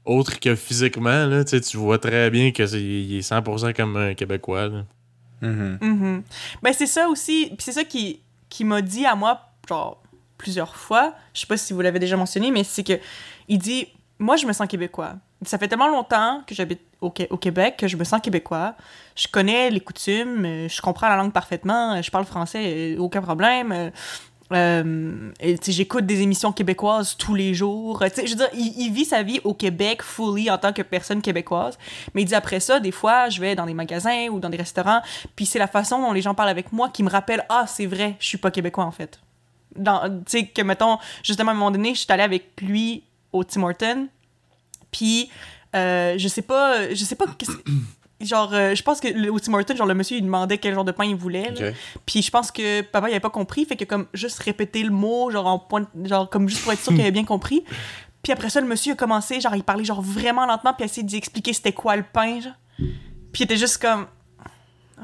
autre que physiquement, là, tu vois très bien que c'est il est 100% comme un Québécois, là. Mhm. Mhm. Ben, c'est ça aussi. C'est ça qui, qui m'a dit à moi, genre, plusieurs fois. Je sais pas si vous l'avez déjà mentionné, mais c'est que il dit Moi, je me sens québécois. Ça fait tellement longtemps que j'habite au, au Québec que je me sens québécois. Je connais les coutumes, euh, je comprends la langue parfaitement, euh, je parle français, euh, aucun problème. Euh, euh, j'écoute des émissions québécoises tous les jours. Euh, tu sais, je veux dire, il, vit sa vie au Québec, fully, en tant que personne québécoise. Mais il dit après ça, des fois, je vais dans des magasins ou dans des restaurants, puis c'est la façon dont les gens parlent avec moi qui me rappelle Ah, c'est vrai, je suis pas québécois en fait. Dans- Tu sais, que mettons, justement, à un moment donné, je suis allée avec lui au Tim Horton, puis euh, je sais pas, je sais pas. Genre, euh, je pense que le, au Tim genre, le monsieur, il demandait quel genre de pain il voulait. là. Ok. Puis je pense que papa, il avait pas compris, fait que comme juste répéter le mot, genre en point, genre comme juste pour être sûr qu'il avait bien compris. Puis après ça, le monsieur a commencé, genre il parlait genre vraiment lentement, puis a essayé d'expliquer c'était quoi le pain, genre. Puis il était juste comme.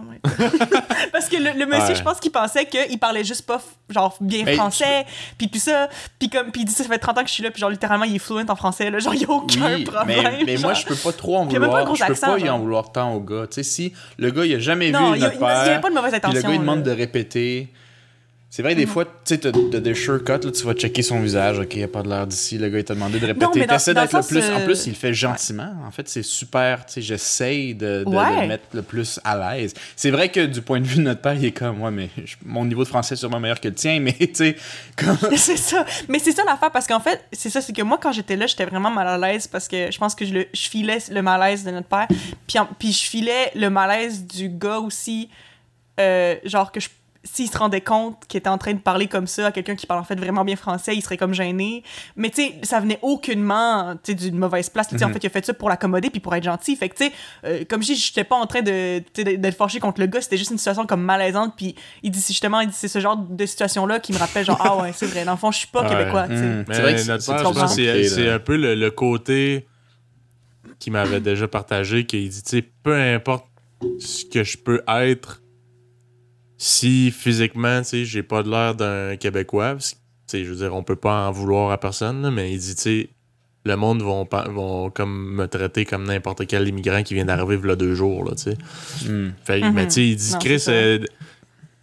God. Parce que le, le monsieur, Ouais. je pense qu'il pensait qu'il parlait juste pas genre bien Mais français, puis tout ça, puis comme puis il dit ça fait 30 ans que je suis là, puis genre littéralement il est fluent en français là, genre il y a aucun Oui, problème. mais, mais moi, genre. je peux pas trop en Puis pas vouloir. gros Je peux accent, pas y en genre. vouloir tant au gars. Tu sais, si le gars, il a jamais Non, vu il y a- notre il avait pas de mauvaise puis intention. le gars, il demande là. de répéter. C'est vrai, des Mhm. fois, tu sais, t'as des shortcuts, là, tu vas checker son visage, ok, il a pas de l'air d'ici, le gars, il t'a demandé de répéter. T'essaies d'être le plus. En euh, plus, il le fait gentiment. En fait, c'est super, tu sais, j'essaye de, de- Ouais. mettre le plus à l'aise. C'est vrai que du point de vue de notre père, il est comme, ouais, mais je- mon niveau de français est sûrement meilleur que le tien, mais tu sais, comme. c'est ça. Mais c'est ça l'affaire parce qu'en fait, c'est ça, c'est que moi quand j'étais là, j'étais vraiment mal à l'aise parce que je pense que je, le, je filais le malaise de notre père. Puis, en- puis je filais le malaise du gars aussi. euh, genre que je- s'il se rendait compte qu'il était en train de parler comme ça à quelqu'un qui parle en fait vraiment bien français, il serait comme gêné. Mais tu sais, ça venait aucunement tu sais, d'une mauvaise place. Tu sais, En Mhm. fait, il a fait ça pour l'accommoder puis pour être gentil. Fait que tu sais, euh, comme je dis, j'étais pas en train de tu sais, d'être fâché contre le gars, c'était juste une situation comme malaisante. Puis il dit justement, il dit c'est ce genre de situation-là qui me rappelle genre, ah ouais, c'est vrai, dans le fond, je suis pas Ouais. québécois. tu sais. Hmm. Mais C'est vrai que notre c'est- là. un peu le, le côté qu'il m'avait déjà partagé, qu'il dit, tu sais, peu importe ce que je peux être si physiquement, tu sais, j'ai pas de l'air d'un Québécois. parce que, tu sais, je veux dire, on peut pas en vouloir à personne, là, mais il dit, tu sais, le monde vont, comme me traiter comme n'importe quel immigrant qui vient d'arriver il y a deux jours, là, tu sais. Hmm. Fait, Mhm. Mais tu sais, il dit, Non, Chris, euh,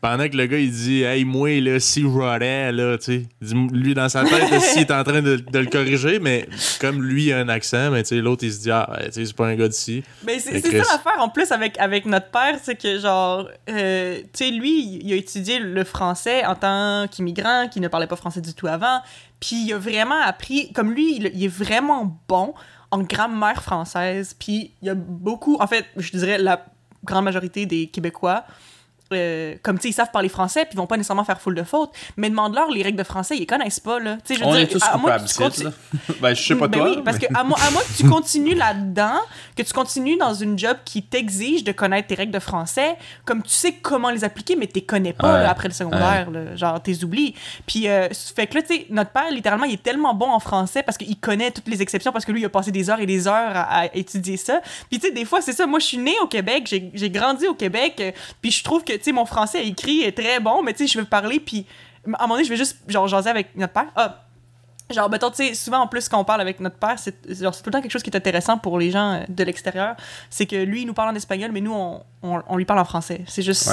pendant que le gars, il dit, hey, moi, là, si j'aurais, là, tu sais, lui, dans sa tête, s'il est en train de, de le corriger, mais comme lui, il a un accent, mais tu sais, l'autre, il se dit, ah, ben, tu sais, c'est pas un gars d'ici. Mais c'est ça l'affaire en plus avec, avec notre père, c'est que genre, euh, tu sais, lui, il a étudié le français en tant qu'immigrant, qui ne parlait pas français du tout avant, puis il a vraiment appris, comme lui, il, il est vraiment bon en grammaire française, puis il y a beaucoup, en fait, je dirais la grande majorité des Québécois, euh, comme tu sais, ils savent parler français, puis ils vont pas nécessairement faire foule de fautes, mais demande-leur les règles de français, ils connaissent pas, là. Tu sais, je veux On dire, est tous à- à que coupables tu. Ben, je sais pas ben toi. oui, parce que à, mo- à moins que tu continues là-dedans, que tu continues dans une job qui t'exige de connaître tes règles de français, comme tu sais comment les appliquer, mais tu connais pas Ouais. là, après le secondaire, là, genre t'es oublies. Puis, euh, fait que là, tu sais, notre père, littéralement, il est tellement bon en français parce qu'il connaît toutes les exceptions, parce que lui, il a passé des heures et des heures à, à étudier ça. Puis, tu sais, des fois, c'est ça, moi, je suis née au Québec, j'ai j'ai grandi au Québec, euh, puis je trouve que, tu sais, mon français écrit est très bon, mais tu sais, je veux parler, puis à un moment donné, je vais juste, genre, jaser avec notre père. Ah, Genre, mettons, tu sais, souvent en plus, quand on parle avec notre père, c'est tout le temps quelque chose qui est intéressant pour les gens euh, de l'extérieur. C'est que lui, il nous parle en espagnol, mais nous, on, on, lui parle en français. C'est juste.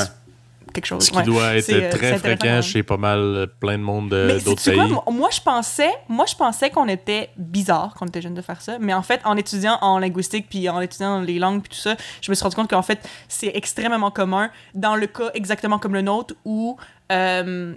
Quelque chose. Ce qui ouais. doit être euh, très fréquent chez pas mal euh, plein de monde de- Mais d'autres pays. quoi? Moi- je pensais, moi, je pensais qu'on était bizarre quand on était jeune de faire ça. Mais en fait, en étudiant en linguistique puis en étudiant les langues puis tout ça, je me suis rendu compte qu'en fait, c'est extrêmement commun dans le cas exactement comme le nôtre où euh,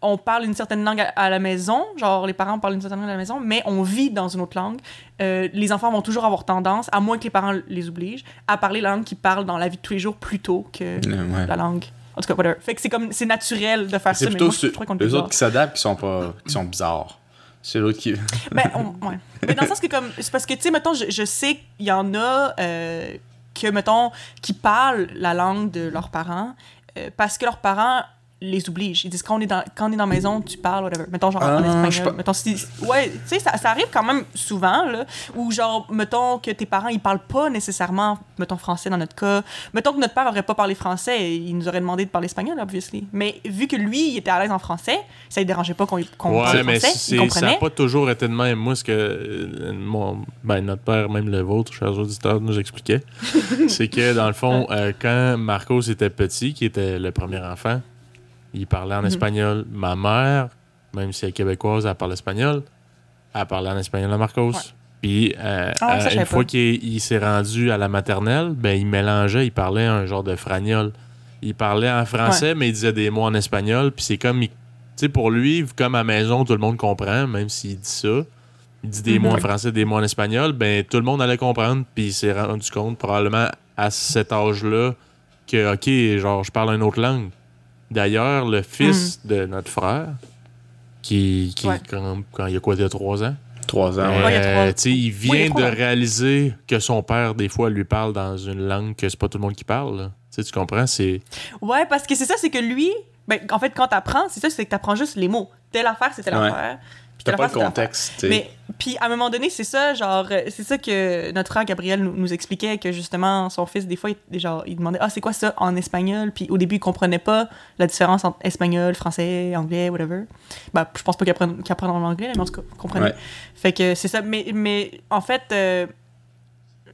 on parle une certaine langue à, à la maison, genre les parents parlent une certaine langue à la maison, mais on vit dans une autre langue. Euh, les enfants vont toujours avoir tendance, à moins que les parents les obligent, à parler la langue qu'ils parlent dans la vie de tous les jours plutôt que Euh, ouais. la langue. En tout cas, whatever. Fait que c'est comme, c'est naturel de faire ça, mais plutôt moi, je trouvais qu'on les autres qui s'adaptent qui sont pas qui sont bizarres. C'est l'autre qui. Ben, on- ouais. Mais dans le sens que, comme, c'est parce que, tu sais, mettons, je, je sais qu'il y en a euh, que, mettons, qui parlent la langue de leurs parents euh, parce que leurs parents les obligent. Ils disent, quand on est dans, quand on est dans la maison, tu parles, whatever. Mettons, genre, en Ah, je sais espagnol. pas. Mettons, si, ouais, tu sais, ça, ça arrive quand même souvent, là, où, genre, mettons que tes parents, ils parlent pas nécessairement, mettons, français dans notre cas. Mettons que notre père aurait pas parlé français, il nous aurait demandé de parler espagnol, obviously. Mais vu que lui, il était à l'aise en français, ça ne dérangeait pas qu'on qu'on parle Ouais, mais français, ça n'a pas toujours été de même. Moi, ce que euh, mon, ben, notre père, même le vôtre, chers auditeurs, nous expliquait, c'est que dans le fond, euh, quand Marcos était petit, qui était le premier enfant, il parlait en Mhm. espagnol. Ma mère, même si elle est québécoise, elle parle espagnol. Elle parlait en espagnol à Marcos. Ouais. Puis, euh, Ah ouais, ça, euh, une fois qu'il il s'est rendu à la maternelle, ben, il mélangeait, il parlait un genre de fragnol. Il parlait en français, mais il disait des mots en espagnol. Puis c'est comme, tu sais, pour lui, comme à la maison, tout le monde comprend, même s'il dit ça. Il dit des Mhm. mots en français, des mots en espagnol, ben tout le monde allait comprendre. Puis il s'est rendu compte, probablement à cet âge-là, que, OK, genre, je parle une autre langue. D'ailleurs, le fils de notre frère, qui, qui. Ouais. quand, quand il y a quoi, il y a trois ans, Trois ans. euh, Ouais, il sais, il Oui, il y vient de réaliser que son père, des fois, lui parle dans une langue que c'est pas tout le monde qui parle. là. Tu comprends? C'est. Ouais, parce que c'est ça, c'est que lui, ben, en fait, quand t'apprends, c'est ça, c'est que t'apprends juste les mots. Telle affaire, c'est telle Ouais. affaire. Puis T'as pas le contexte. Mais puis à un moment donné, c'est ça, genre, euh, c'est ça que notre frère Gabriel nous, nous expliquait que justement son fils des fois, il, genre, il demandait ah c'est quoi ça en espagnol, puis au début il comprenait pas la différence entre espagnol, français, anglais, whatever. Bah je pense pas qu'il apprenne, qu'il apprenne en anglais, mais en tout cas comprenait. Ouais. Fait que c'est ça, mais mais en fait. euh,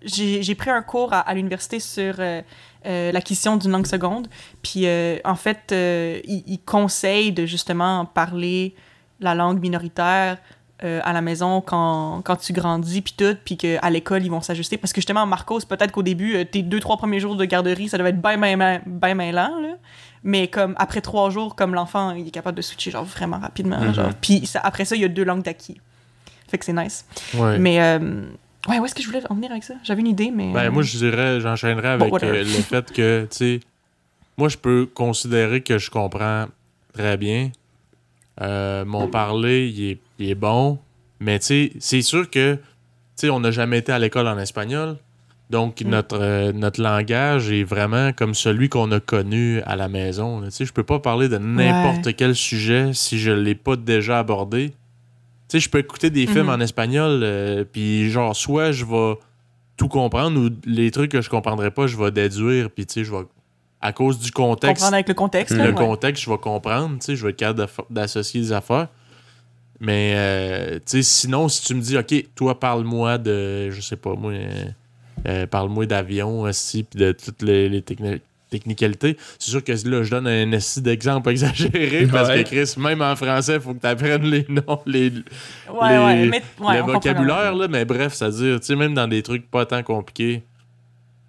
j'ai pris un cours à, à l'université sur euh, euh, l'acquisition d'une langue seconde. Puis, euh, en fait, euh, il, il conseille de justement parler la langue minoritaire euh, à la maison quand, quand tu grandis, puis tout, puis qu'à l'école, ils vont s'ajuster. Parce que justement, Marcos, peut-être qu'au début, euh, tes deux, trois premiers jours de garderie, ça devait être bien, bien, bien, bien, bien lent, là. Mais comme après trois jours, comme l'enfant, il est capable de switcher genre vraiment rapidement. Mhm. genre. Puis ça- après ça, il y a deux langues d'acquis. Fait que c'est nice. Ouais. Mais, euh, ouais, où est-ce que je voulais en venir avec ça? J'avais une idée, mais... Ben, euh, moi, je dirais, j'enchaînerais avec Bon, le fait que, tu sais, moi, je peux considérer que je comprends très bien. Euh, mon parler, il est, il est bon. Mais, tu sais, c'est sûr que, tu sais, on n'a jamais été à l'école en espagnol. Donc, Mm. notre, euh, notre langage est vraiment comme celui qu'on a connu à la maison. Tu sais, je peux pas parler de n'importe quel sujet si je l'ai pas déjà abordé. Tu sais, je peux écouter des films Mhm. en espagnol, euh, puis genre, soit je vais tout comprendre ou les trucs que je comprendrais pas, je vais déduire, puis tu sais, je vais. À cause du contexte, Comprendre avec le contexte. là, le ouais. contexte, je vais comprendre, tu sais, je vais être capable d'associer des affaires. Mais, euh, tu sais, sinon, si tu me dis, OK, toi, parle-moi de, je sais pas, moi, euh, euh, parle-moi d'avion aussi, puis de toutes les, les techni- technicalités, c'est sûr que là, je donne un esti d'exemple exagéré, parce Ouais. que, Chris, même en français, il faut que tu apprennes les noms, les, Ouais, les- ouais, mais, ouais, le vocabulaire, là, mais bref, c'est-à-dire, tu sais, même dans des trucs pas tant compliqués,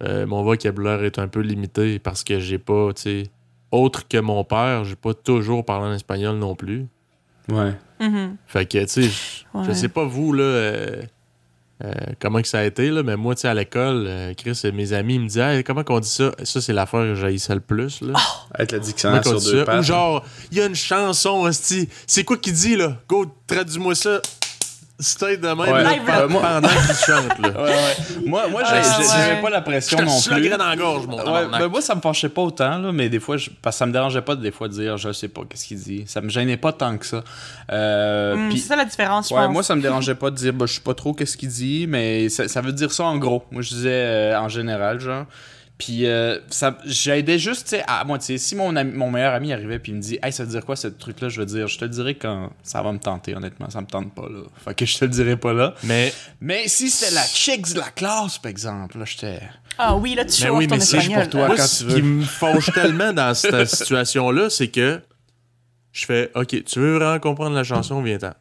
euh, mon vocabulaire est un peu limité parce que j'ai pas, tu sais, autre que mon père, j'ai pas toujours parlé en espagnol non plus. Ouais. Mhm. Fait que, tu sais, je- sais pas vous, là, euh, euh, comment que ça a été, là, mais moi, tu sais, à l'école, euh, Chris, mes amis, ils me disaient, Hey, comment qu'on dit ça? Ça, c'est l'affaire que j'haïssais le plus, là. Avec la Comment dictionnaire sur deux. Ou genre, il y a une chanson. C'est quoi qu'il dit, là? Go, traduis-moi ça. C'était de même, Ouais. là. Moi- pendant qu'il chante, là. Ouais, ouais. Moi, moi j'ai- Ah, j'avais pas la pression non plus. dans la gorge, mon ben moi, ça me fâchait pas autant, là, mais des fois, je, parce que ça me dérangeait pas de des fois de dire je sais pas qu'est-ce qu'il dit. Ça me gênait pas tant que ça. Euh, Hum, puis- c'est ça la différence, je pense. moi, ça me dérangeait pas de dire bah, je sais pas trop qu'est-ce qu'il dit, mais ça, ça veut dire ça en gros. Moi, je disais euh, en général, genre. Puis euh, ça j'aidais juste, tu sais, à moi, tu sais, si mon, ami- mon meilleur ami arrivait puis il me dit Hey, ça veut dire quoi ce truc-là? Je veux dire, je te le dirai quand ça va me tenter, honnêtement. Ça me tente pas, là. Fait que je te le dirai pas là. Mais, Mais si c'était la chicks de la classe, par exemple, là, j'étais. Ah oui, là, tu mais oui, mais c'est espagnol. pour toi. moi, quand ce tu veux. qui me fâche tellement dans cette situation-là, c'est que je fais OK, tu veux vraiment comprendre la chanson, viens-t'en.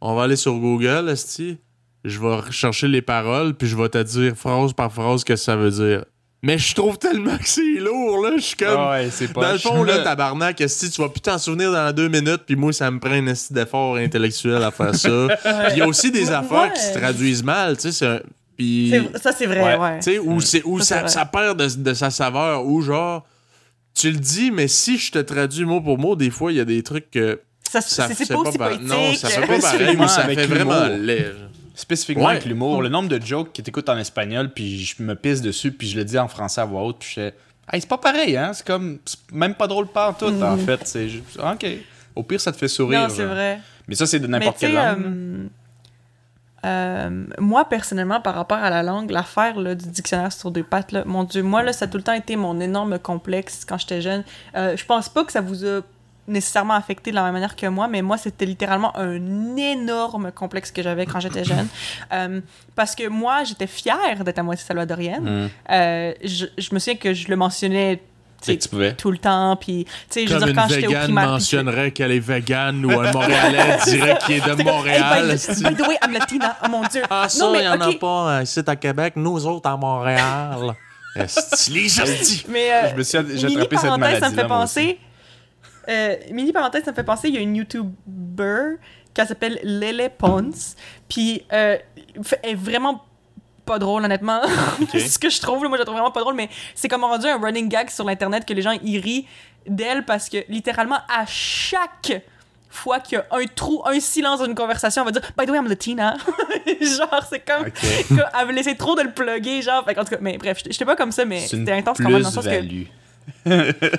On va aller sur Google, Esti. Je vais rechercher les paroles, puis je vais te dire phrase par phrase ce que ça veut dire. Mais je trouve tellement que c'est lourd, là. Je suis comme. Ah ouais, c'est pas. Dans le fond, là, tabarnak, esti, tu vas plus t'en souvenir dans deux minutes, puis moi, ça me prend un esti d'effort intellectuel à faire ça. Puis il y a aussi des affaires qui se traduisent mal, tu sais. c'est un- Ça, c'est vrai, Ouais. ouais. tu sais, où, Ça, perd de, de sa saveur, ou genre, tu le dis, mais si je te traduis mot pour mot, des fois, il y a des trucs que Ça, ça c'est pas aussi pa- poétique. Non, ça fait pas pareil, mais ça fait vraiment laid. Spécifiquement Ouais. avec l'humour, le nombre de jokes qui t'écoutent en espagnol, puis je me pisse dessus, puis je le dis en français à voix haute, puis je fais Hey, c'est pas pareil, hein? C'est comme. Même pas drôle pas en tout, en fait. C'est juste. OK. Au pire, ça te fait sourire. Non, c'est vrai. Mais ça, c'est de n'importe quelle langue. euh, euh, moi, personnellement, par rapport à la langue, l'affaire du dictionnaire sur deux pattes, là, mon Dieu, moi, là, ça a tout le temps été mon énorme complexe quand j'étais jeune. Euh, je pense pas que ça vous a nécessairement affecté de la même manière que moi, mais moi, c'était littéralement un énorme complexe que j'avais quand j'étais jeune. Euh, parce que moi, j'étais fière d'être à moitié salvadorienne. Hum. Euh, je, je me souviens que je le mentionnais tu C'est sais, que tu pouvais. tout le temps, puis, tu sais, je veux Comme dire, une quand j'étais au primaire... mentionnerait qu'elle est végane ou un Montréalais dirait qu'il est de Montréal. Hey, by, the, by the way, I'm Latina. Oh mon Dieu. Ah, ça, il mais y en a pas euh, ici à Québec, nous autres à Montréal. Esti. Mais euh, Je me suis attrapé cette parenthèse, maladie ça me fait penser. Euh, mini parenthèse, ça me fait penser. Il y a une YouTuber qui s'appelle Lele Pons. Puis euh, elle est vraiment pas drôle, honnêtement. C'est ce que je trouve. moi, je la trouve vraiment pas drôle. Mais c'est comme rendu un running gag sur l'internet que les gens ils rient d'elle parce que littéralement à chaque fois qu'il y a un trou, un silence dans une conversation, on va dire By the way, I'm Latina. genre, c'est comme. Elle veut essayer trop de le plugger, genre. Qu'en tout cas, mais bref, j'étais pas comme ça, mais c'était intense quand même dans le sens que.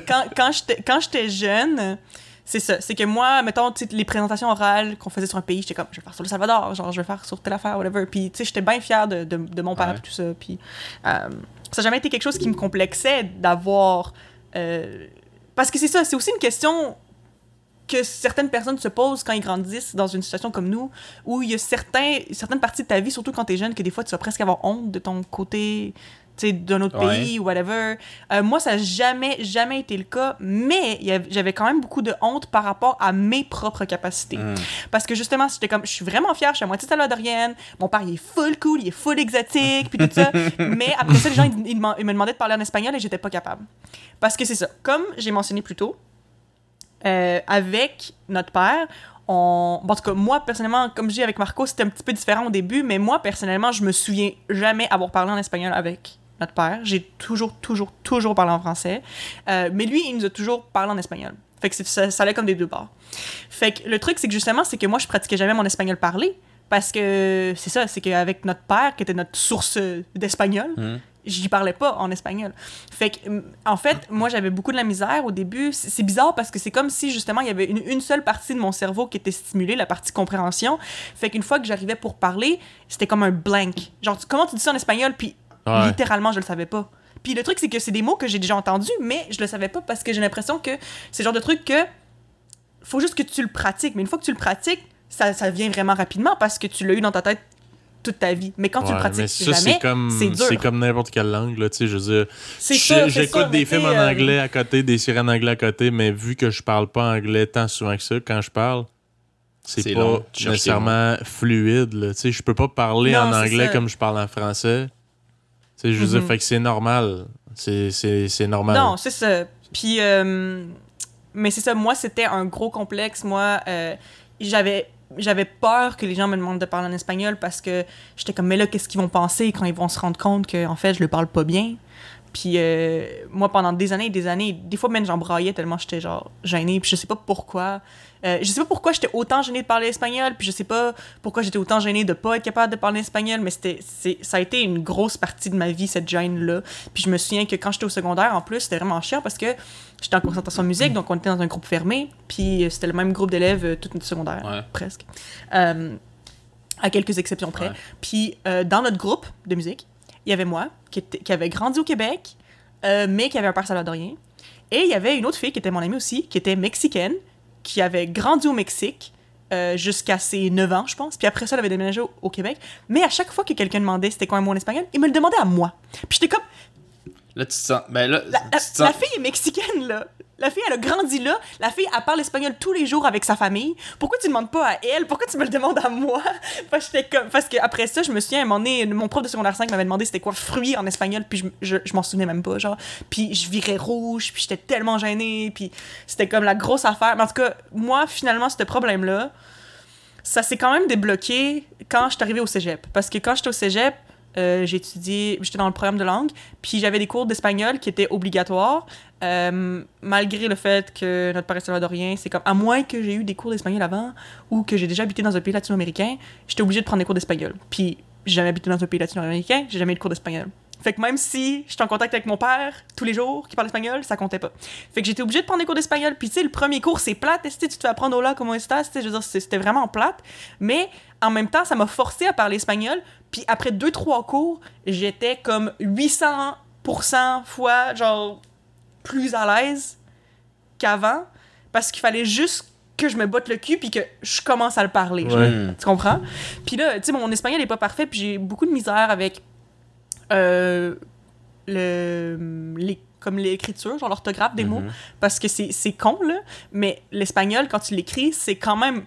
quand, quand j'étais jeune, c'est ça. C'est que moi, mettons, les présentations orales qu'on faisait sur un pays, j'étais comme, je vais faire sur le Salvador, genre, je vais faire sur telle affaire, whatever. Puis, tu sais, j'étais bien fière de, de, de mon père, Ouais. puis tout ça. Puis, euh, ça n'a jamais été quelque chose qui me complexait d'avoir. euh, parce que c'est ça, c'est aussi une question que certaines personnes se posent quand ils grandissent dans une situation comme nous, où il y a certains, certaines parties de ta vie, surtout quand t'es jeune, que des fois tu vas presque avoir honte de ton côté d'un autre Ouais. pays ou whatever. Euh, moi, ça n'a jamais, jamais été le cas, mais j'avais quand même beaucoup de honte par rapport à mes propres capacités. Hum. Parce que justement, j'étais comme, je suis vraiment fière, je suis à moitié salvadorienne, mon père, il est full cool, il est full exotique, puis tout ça. mais après ça, les gens, ils, ils deman- ils me demandaient de parler en espagnol et j'étais pas capable. Parce que c'est ça. Comme j'ai mentionné plus tôt, euh, avec notre père, on... bon, en tout cas, moi, personnellement, comme je dis avec Marco, c'était un petit peu différent au début, mais moi, personnellement, je me souviens jamais avoir parlé en espagnol avec notre père. J'ai toujours, toujours, toujours parlé en français. Euh, mais lui, il nous a toujours parlé en espagnol. Fait que ça, ça allait comme des deux bords. Fait que le truc, c'est que justement, c'est que moi, je pratiquais jamais mon espagnol parlé. Parce que c'est ça, c'est qu'avec notre père, qui était notre source d'espagnol, Hum. j'y parlais pas en espagnol. Fait que, en fait, moi, j'avais beaucoup de la misère au début. C'est c'est bizarre parce que c'est comme si, justement, il y avait une, une seule partie de mon cerveau qui était stimulée, la partie compréhension. Fait qu'une fois que j'arrivais pour parler, c'était comme un blank. Genre, tu- comment tu dis ça en espagnol? Puis Ouais. Littéralement, je le savais pas. Puis le truc, c'est que c'est des mots que j'ai déjà entendus, mais je le savais pas parce que j'ai l'impression que c'est le genre de truc que faut juste que tu le pratiques. Mais une fois que tu le pratiques, ça, ça vient vraiment rapidement parce que tu l'as eu dans ta tête toute ta vie. Mais quand tu le pratiques ça, jamais, c'est comme, c'est dur. c'est comme n'importe quelle langue, là, tu sais, je veux dire. J'écoute des films en euh, anglais à côté, des séries en anglais à côté, mais vu que je parle pas anglais tant souvent que ça, quand je parle, c'est C'est pas long, nécessairement fluide, là, tu sais, je peux pas parler Non, en anglais comme je parle en français. Sais, je veux Mhm. fait que c'est normal. C'est- C'est c'est normal. Non, c'est ça. Puis, euh, mais c'est ça, moi, c'était un gros complexe. Moi, euh, j'avais j'avais peur que les gens me demandent de parler en espagnol parce que j'étais comme, mais là, qu'est-ce qu'ils vont penser quand ils vont se rendre compte que, en fait, je le parle pas bien? Puis, euh, moi, pendant des années et des années, des fois, même, j'en braillais tellement j'étais, genre, gênée. Puis, je sais pas pourquoi. Euh, je sais pas pourquoi j'étais autant gênée de parler espagnol. Puis, je sais pas pourquoi j'étais autant gênée de pas être capable de parler espagnol. Mais c'était, c'est, ça a été une grosse partie de ma vie, cette gêne-là. Puis, je me souviens que quand j'étais au secondaire, en plus, c'était vraiment chiant parce que j'étais en concentration musique, donc on était dans un groupe fermé. Puis, c'était le même groupe d'élèves euh, toute notre secondaire, Ouais. presque. Euh, à quelques exceptions près. Ouais. Puis, euh, dans notre groupe de musique, il y avait moi, qui, était- qui avait grandi au Québec, mais qui avait un père salvadorien. Et il y avait une autre fille qui était mon amie aussi, qui était mexicaine, qui avait grandi au Mexique euh, jusqu'à ses 9 ans, je pense. Puis après ça, elle avait déménagé au, au Québec. Mais à chaque fois que quelqu'un demandait c'était quoi un mot en espagnol, il me le demandait à moi. Puis j'étais comme, Là, tu te sens. Ben là, la, la- sens- la fille est mexicaine, là. La fille, elle a grandi là. La fille, elle parle espagnol tous les jours avec sa famille. Pourquoi tu demandes pas à elle? Pourquoi tu me le demandes à moi? Parce que, j'étais comme... Parce que après ça, je me souviens, à un moment donné, mon prof de secondaire 5 m'avait demandé c'était quoi fruit en espagnol, puis je, je, je m'en souvenais même pas, genre. Puis je virais rouge, puis j'étais tellement gênée, puis c'était comme la grosse affaire. Mais en tout cas, moi, finalement, ce problème-là, ça s'est quand même débloqué quand je suis arrivée au cégep. Parce que quand j'étais au cégep, euh, étudié, j'étais dans le programme de langue, puis j'avais des cours d'espagnol qui étaient obligatoires, euh, malgré le fait que notre père est salvadorien, c'est comme, à moins que j'ai eu des cours d'espagnol avant, ou que j'ai déjà habité dans un pays latino-américain, j'étais obligée de prendre des cours d'espagnol. Puis j'ai jamais habité dans un pays latino-américain, j'ai jamais eu de cours d'espagnol. Fait que même si j'étais en contact avec mon père tous les jours qui parle espagnol, ça comptait pas. Fait que j'étais obligée de prendre des cours d'espagnol. Puis tu sais, le premier cours, c'est plate. Tu te fais apprendre hola, comment estás. Tu sais, Je veux dire, c'était vraiment plate. Mais en même temps, ça m'a forcé à parler espagnol. Puis après deux, trois cours, j'étais comme 800% fois, genre, plus à l'aise qu'avant. Parce qu'il fallait juste que je me botte le cul puis que je commence à le parler. Ouais. Tu comprends? Puis là, tu sais, mon espagnol est pas parfait, puis j'ai beaucoup de misère avec euh, le, les, comme l'écriture, genre l'orthographe des mots, Mhm. parce que c'est c'est con, là, mais l'espagnol, quand tu l'écris, c'est quand même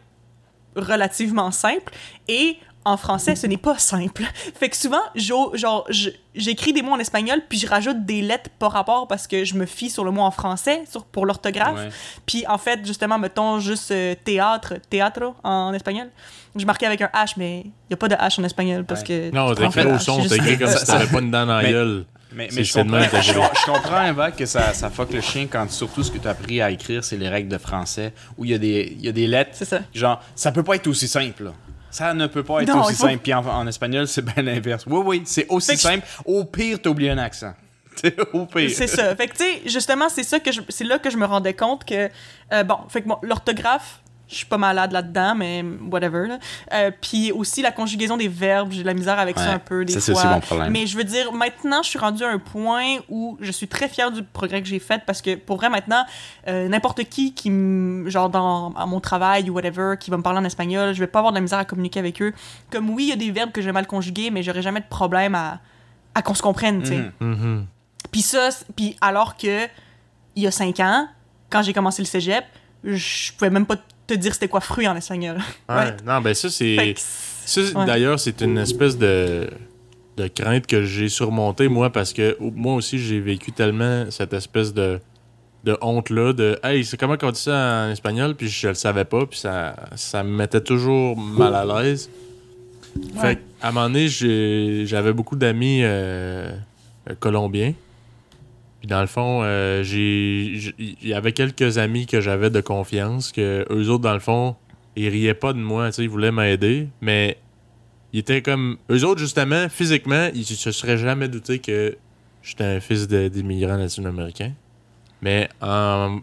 relativement simple, et en français, ce n'est pas simple. Fait que souvent, genre, j'écris des mots en espagnol, puis je rajoute des lettres par rapport parce que je me fie sur le mot en français, sur, pour l'orthographe. Ouais. Puis en fait, justement, mettons juste euh, théâtre, teatro en espagnol. Je marquais avec un H, mais il n'y a pas de H en espagnol parce que. Non, t'écris pas au son, c'est juste- t'écris comme si t'avais pas une dent dans la Mais- gueule. Mais, je, comprends, je, comprends, Eva, que ça, ça fuck le chien quand surtout ce que tu as appris à écrire, c'est les règles de français, où il y, a des- y a des lettres, C'est ça. genre, ça peut pas être aussi simple. là. Ça ne peut pas être Non, aussi faut- simple. Puis en, en espagnol, c'est bien l'inverse. Oui, oui, c'est aussi simple. Au pire, t'as oublié un accent. C'est au pire. C'est ça. Fait que, tu sais, justement, c'est ça que je- c'est là que je me rendais compte que, euh, bon, fait que bon, l'orthographe, je suis pas malade là-dedans, mais whatever. là. Euh, Puis aussi la conjugaison des verbes, j'ai de la misère avec ça un peu des ça, fois. aussi mon problème. Mais je veux dire, maintenant, je suis rendue à un point où je suis très fière du progrès que j'ai fait parce que pour vrai, maintenant, euh, n'importe qui qui, genre dans à mon travail ou whatever, qui va me parler en espagnol, je vais pas avoir de la misère à communiquer avec eux. Comme oui, il y a des verbes que j'ai mal conjugués, mais j'aurais jamais de problème à, à qu'on se comprenne, tu sais. Mhm. Mhm. Puis ça, puis alors que il y a cinq ans, quand j'ai commencé le cégep, je pouvais même pas te dire c'était quoi fruit en espagnol. Ouais. Non, ben ça, c'est. Ouais. d'ailleurs, c'est une espèce de, de crainte que j'ai surmontée, moi, parce que moi aussi, j'ai vécu tellement cette espèce de, de honte-là, de Hey, c'est comment qu'on dit ça en espagnol, puis je le savais pas, puis ça, ça me mettait toujours mal à l'aise. Ouais. Fait qu'à un moment donné, j'avais beaucoup d'amis euh, colombiens. Puis dans le fond, euh, j'ai il y avait quelques amis que j'avais de confiance, que eux autres, dans le fond, ils riaient pas de moi, ils voulaient m'aider, mais ils étaient comme. Eux autres, justement, physiquement, ils se seraient jamais douté que j'étais un fils d'immigrants latino-américains. Mais en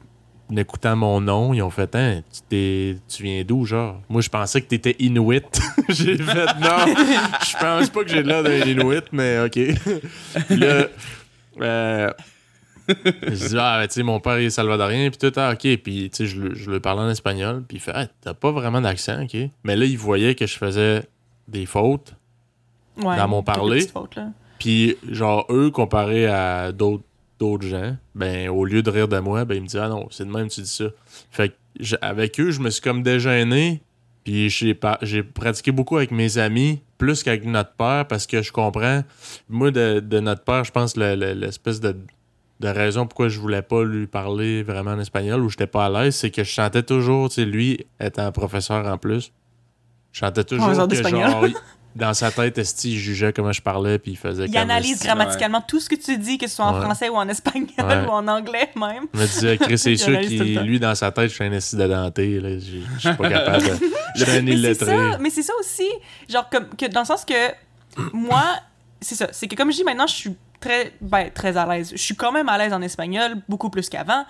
écoutant mon nom, ils ont fait hein, tu, tu viens d'où, genre? Moi, je pensais que t'étais Inuit. j'ai fait non, je pense pas que j'ai l'air d'un Inuit, mais ok. Là, euh, je dis ah, ben, tu sais, mon père est salvadorien, puis tout, ah, ok. Puis tu sais, je, le- je le parlais en espagnol, puis il fait t'as pas vraiment d'accent, ok. Mais là, il voyait que je faisais des fautes. Ouais, Dans mon parler. petites fautes, là. Puis, genre, eux, comparés à d'autres d'autres gens, ben, au lieu de rire de moi, ben, ils me disent Ah non, c'est de même, tu dis ça. Fait que, je- avec eux, je me suis comme dégêné. Puis, j'ai j'ai pratiqué beaucoup avec mes amis, plus qu'avec notre père, parce que je comprends. Moi, de, de notre père, je pense le- le- l'espèce de, de raison pourquoi je voulais pas lui parler vraiment en espagnol ou j'étais pas à l'aise, c'est que je chantais toujours, tu sais, lui étant professeur en plus, je chantais toujours que genre, dans sa tête, esti, il jugeait comment je parlais, puis il faisait Il comme, analyse esti, grammaticalement tout ce que tu dis, que ce soit en Ouais. français ou en espagnol ou en anglais même. Il me disait, Chris, c'est sûr qu'il, lui, dans sa tête, je suis un esti de denté, là. Je je suis pas capable de. Je suis un Mais c'est illettré. ça, mais c'est ça aussi, genre comme que dans le sens que moi, c'est ça, c'est que comme je dis maintenant, je suis très ben, très à l'aise. Je suis quand même à l'aise en espagnol, beaucoup plus qu'avant,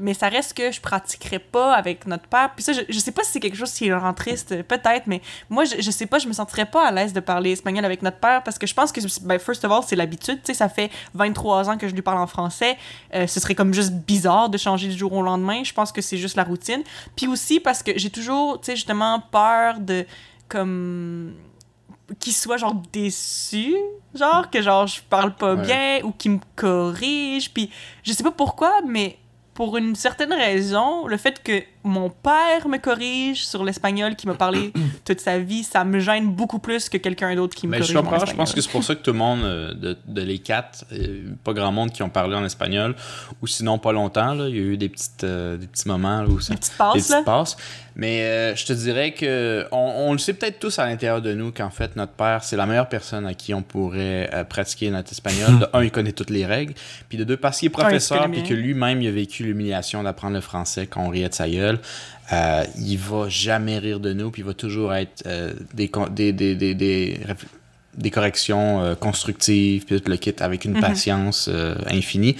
mais ça reste que je pratiquerai pas avec notre père. Puis ça, je, je sais pas si c'est quelque chose qui le rend triste, peut-être, mais moi, je, je sais pas, je me sentirais pas à l'aise de parler espagnol avec notre père parce que je pense que, ben, first of all, c'est l'habitude. Tu sais, ça fait 23 ans que je lui parle en français. Euh, ce serait comme juste bizarre de changer du jour au lendemain. Je pense que c'est juste la routine. Puis aussi parce que j'ai toujours, tu sais, justement peur de, comme qu'il soit genre déçu genre que genre je parle pas Ouais. bien ou qu'il me corrige puis je sais pas pourquoi mais pour une certaine raison le fait que mon père me corrige sur l'espagnol qui m'a parlé toute sa vie ça me gêne beaucoup plus que quelqu'un d'autre qui me Mais corrige je comprends, je pense que c'est pour ça que tout le monde, euh, de, de les quatre, euh, pas grand monde qui ont parlé en espagnol, ou sinon pas longtemps, là, il y a eu des, petites, euh, des petits moments là, où ça, Des petites passes, des petites là. passes. Mais euh, je te dirais que on, on le sait peut-être tous à l'intérieur de nous qu'en fait, notre père, c'est la meilleure personne à qui on pourrait euh, pratiquer notre espagnol. De un, il connaît toutes les règles, puis de deux, parce qu'il est professeur, puis que lui-même, il a vécu l'humiliation d'apprendre le français quand on riait de sa gueule. Euh, il va jamais rire de nous, puis il va toujours être euh, des, con- des, des, des, des, réf- des corrections euh, constructives, puis le kit avec une Mhm. patience euh, infinie.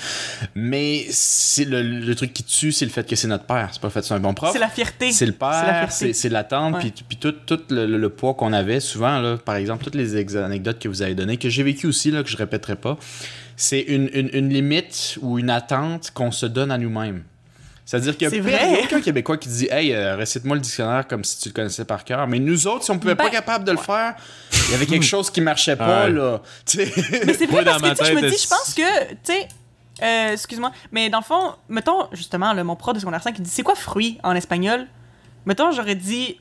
Mais c'est le, le truc qui tue, c'est le fait que c'est notre père. C'est pas le fait que c'est un bon prof. c'est la fierté C'est le père, c'est l'attente, Ouais. puis, puis tout, tout le, le- le poids qu'on avait souvent, là, par exemple, toutes les anecdotes que vous avez données, que j'ai vécu aussi, là, que je répéterai pas, c'est une, une, une limite ou une attente qu'on se donne à nous-mêmes. C'est-à-dire qu'il y C'est a vrai. il y a aucun Québécois qui dit Hey, euh, récite-moi le dictionnaire comme si tu le connaissais par cœur. Mais nous autres, si on pouvait Ben, pas capable de le faire, il y avait quelque chose qui marchait pas, Ouais. là. Mais c'est vrai dans parce que sais, je me tête, dis, je pense que, tu sais, euh, excuse-moi, mais dans le fond, mettons, justement, là, mon prof de secondaire 5, il dit, c'est quoi fruit en espagnol? Mettons, j'aurais dit,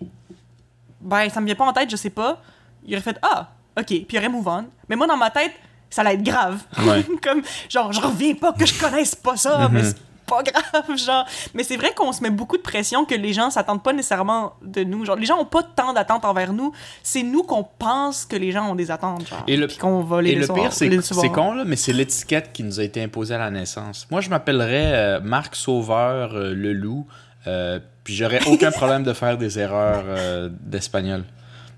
ben, ça me vient pas en tête, je sais pas. Il aurait fait, ah, ok, puis il aurait move on. Mais moi, dans ma tête, ça allait être grave. Ouais. Comme, genre, je reviens pas que je connaisse pas ça, mais c'est pas grave, genre. Mais c'est vrai qu'on se met beaucoup de pression que les gens s'attendent pas nécessairement de nous. Genre, les gens ont pas tant d'attentes envers nous. C'est nous qu'on pense que les gens ont des attentes, genre. Et le- puis qu'on va les Et le pire, c'est c'est con, là, mais c'est l'étiquette qui nous a été imposée à la naissance. Moi, je m'appellerais euh, Marc Sauveur euh, le loup, euh, puis j'aurais aucun problème de faire des erreurs euh, d'espagnol.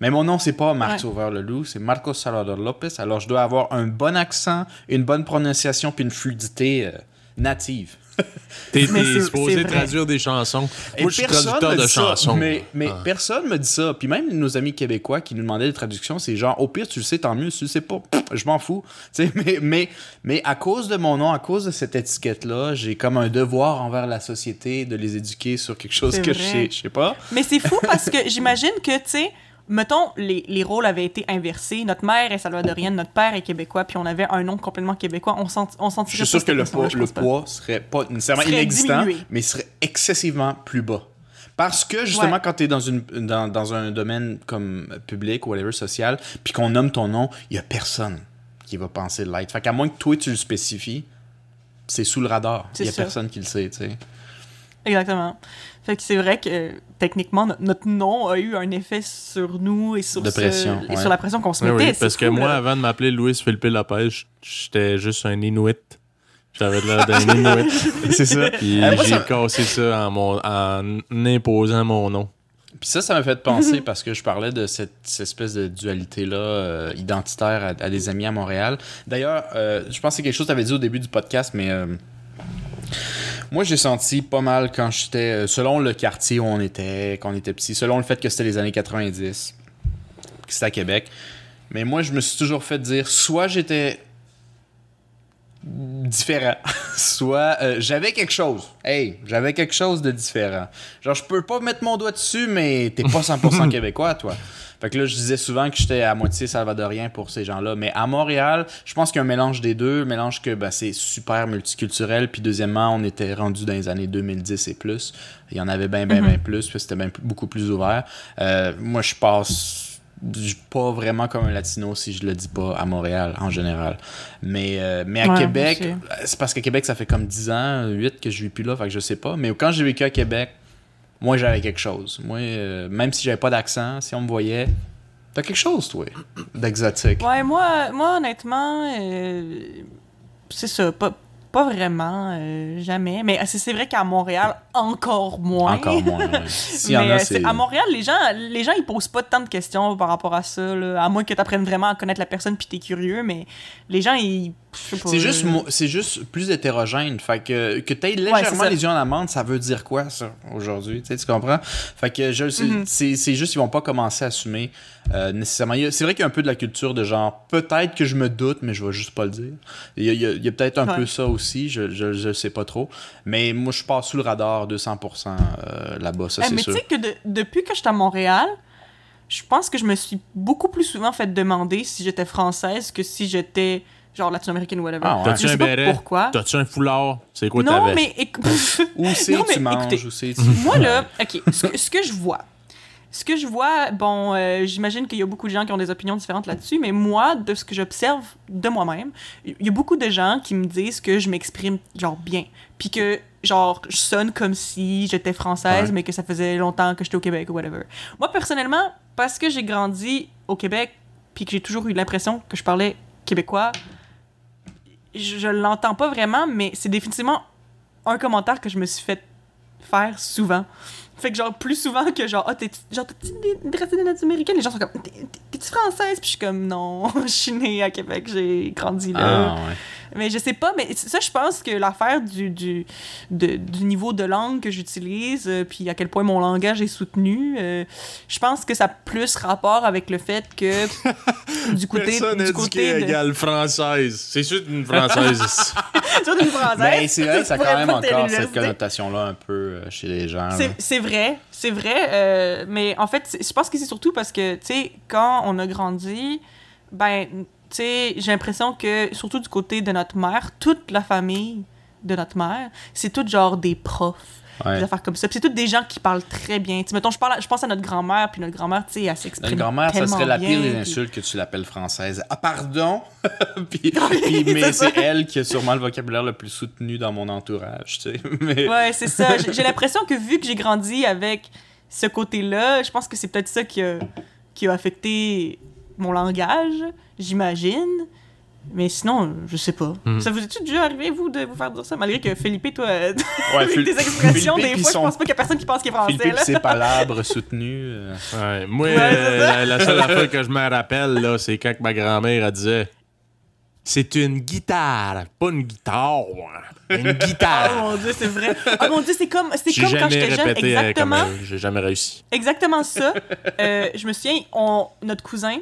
Mais mon nom, c'est pas Marc Ouais. Sauveur le loup, c'est Marcos Salvador Lopez. Alors, je dois avoir un bon accent, une bonne prononciation, puis une fluidité euh, native. T'es supposé traduire des chansons. Et Moi, je suis traducteur de ça, chansons. Mais, mais Ah. personne me dit ça. Puis même nos amis québécois qui nous demandaient des traductions, c'est genre, au pire, tu le sais, tant mieux. Si tu le sais pas, pff, je m'en fous. Mais, mais, mais à cause de mon nom, à cause de cette étiquette-là, j'ai comme un devoir envers la société de les éduquer sur quelque chose que je sais, je sais pas. Mais c'est fou parce que j'imagine que, tu sais, mettons, les, les rôles avaient été inversés. Notre mère est salvadorienne, notre père est québécois, puis on avait un nom complètement québécois. On, sent, on Je sentirait suis sûr que le poids, je le poids serait pas nécessairement Serait inexistant, diminué. mais serait excessivement plus bas. Parce que justement, Ouais. quand tu es dans, une, dans, dans un domaine comme public ou whatever, social, puis qu'on nomme ton nom, il y a personne qui va penser l'être. Fait qu'à moins que toi tu le spécifies, c'est sous le radar. Il y a ça. personne qui le sait, tu sais. Exactement. Fait que c'est vrai que techniquement, no- notre nom a eu un effet sur nous et sur, De ce- pression, et ouais. sur la pression qu'on se mettait. oui, parce que fou, moi, là. avant de m'appeler Louis Philippe j- j'étais juste un Inuit. J'avais l'air d'un Inuit. c'est ça. Puis Euh, j'ai ça- cassé ça en, mon, en imposant mon nom. Puis ça, ça m'a fait penser parce que je parlais de cette, cette espèce de dualité-là euh, identitaire à, à des amis à Montréal. D'ailleurs, euh, je pense que c'est quelque chose que tu avais dit au début du podcast, mais euh, Moi, j'ai senti pas mal quand j'étais. euh, selon le quartier où on était, quand on était petit, selon le fait que c'était les années 90, que c'était à Québec. Mais moi, je me suis toujours fait dire soit j'étais différent, soit euh, j'avais quelque chose. Hey, j'avais quelque chose de différent. Genre, je peux pas mettre mon doigt dessus, mais t'es pas 100% québécois, toi. Fait que là, je disais souvent que j'étais à moitié salvadorien pour ces gens-là. Mais à Montréal, je pense qu'il y a un mélange des deux. Un mélange que ben, c'est super multiculturel. Puis deuxièmement, on était rendu dans les années 2010 et plus. Il y en avait bien, bien, bien plus. Puis c'était beaucoup plus ouvert. Euh, moi, je passe je- pas vraiment comme un latino si je le dis pas à Montréal en général. Mais, euh, mais à Ouais, Québec, c'est parce qu'à Québec, ça fait comme 10 ans, 8 que je vis plus là, fait que je sais pas. Mais quand j'ai vécu à Québec, moi j'avais quelque chose. Moi, euh, même si j'avais pas d'accent, si on me voyait, t'as quelque chose, toi, d'exotique. Ouais, moi, moi honnêtement, euh, c'est ça, pas, pas vraiment, euh, jamais. Mais c'est c'est vrai qu'à Montréal, encore moins. Encore moins. ouais. S'il y en Mais a, c'est. c'est- à Montréal, les gens, les gens, ils posent pas tant de questions par rapport à ça, là, à moins que tu apprennes vraiment à connaître la personne puis t'es curieux, mais les gens, ils... C'est juste, euh, c'est juste plus hétérogène. Fait que, que t'aies légèrement les yeux en amande, ça veut dire quoi, ça, aujourd'hui? Tu comprends? Fait que je, c'est, Mhm. c'est, c'est juste, ils vont pas commencer à assumer euh, nécessairement. C'est vrai qu'il y a un peu de la culture de genre, peut-être que je me doute, mais je vais juste pas le dire. Il y a, a- a peut-être un Ouais. peu ça aussi, je, je, je sais pas trop. Mais moi, je passe sous le radar 200% euh, là-bas, ça, Eh, c'est mais tu sûr. sais que de- depuis que je suis à Montréal, je pense que je me suis beaucoup plus souvent fait demander si j'étais française que si j'étais genre latino-américaine ou whatever. Ah ouais. T'as-tu un béret? pourquoi. T'as-tu un foulard? C'est quoi non, mais Où c'est tu manges, écoutez, où c'est tu... moi là, ok, ce que, ce que je vois, ce que je vois, bon, euh, j'imagine qu'il y a beaucoup de gens qui ont des opinions différentes là-dessus, mais moi, de ce que j'observe de moi-même, il y a beaucoup de gens qui me disent que je m'exprime genre bien, puis que genre je sonne comme si j'étais française, Ouais. mais que ça faisait longtemps que j'étais au Québec ou whatever. Moi personnellement, parce que j'ai grandi au Québec, puis que j'ai toujours eu l'impression que je parlais québécois, je, l'entends pas vraiment, mais c'est définitivement un commentaire que je me suis fait faire souvent. Fait que genre plus souvent que genre ah t'es genre t'es américaines les gens sont comme T'es- t'es-tu française puis je suis comme non je suis née à Québec j'ai grandi là Ah. Mais je sais pas mais ça je pense que l'affaire du du, de- du niveau de langue que j'utilise euh, puis à quel point mon langage est soutenu euh, je pense que ça a plus rapport avec le fait que du côté Personne du côté de égale française. C'est sûr une française. Toi, d'une française Ben, c'est vrai que ça a quand même encore cette connotation-là un peu euh, chez les gens. C'est- C'est vrai, c'est vrai. euh, mais en fait, c'est- je pense que c'est surtout parce que, tu sais, quand on a grandi, ben, tu sais, j'ai l'impression que, surtout du côté de notre mère, toute la famille de notre mère, c'est tout genre des profs. Ouais. Des affaires comme ça. Puis c'est toutes des gens qui parlent très bien. Tu sais, mettons, je, parle je pense à notre grand-mère, puis notre grand-mère, tu sais, elle s'exprime Notre grand-mère, ça serait la pire bien, des puis- insultes que tu l'appelles française. Ah, pardon! Puis- mais c'est elle qui a sûrement le vocabulaire le plus soutenu dans mon entourage, tu sais. Mais... Ouais, c'est ça. J'ai j'ai l'impression que vu que j'ai grandi avec ce côté-là, je pense que c'est peut-être ça qui a, qui a affecté mon langage, j'imagine. Mais sinon, je sais pas. Hmm. Ça vous est-tu déjà arrivé, vous, de vous faire dire ça? Malgré que Philippe, toi, Ouais, avec Phil- tes expressions, Philippe des fois, son- je pense pas qu'il y a personne qui pense qu'il est français. Philippe, là. ses palabres soutenues. euh, Ouais, moi, Ouais, euh, la, la seule affaire que je me rappelle, là, c'est quand que ma grand-mère disait C'est une guitare, pas une guitare. Une Oh guitare. mon dieu, c'est vrai. Oh mon dieu, c'est comme, c'est J'ai comme quand jamais j'étais jeune. comme Exactement. J'ai jamais réussi. Exactement ça. Euh, je me souviens, on, notre cousin,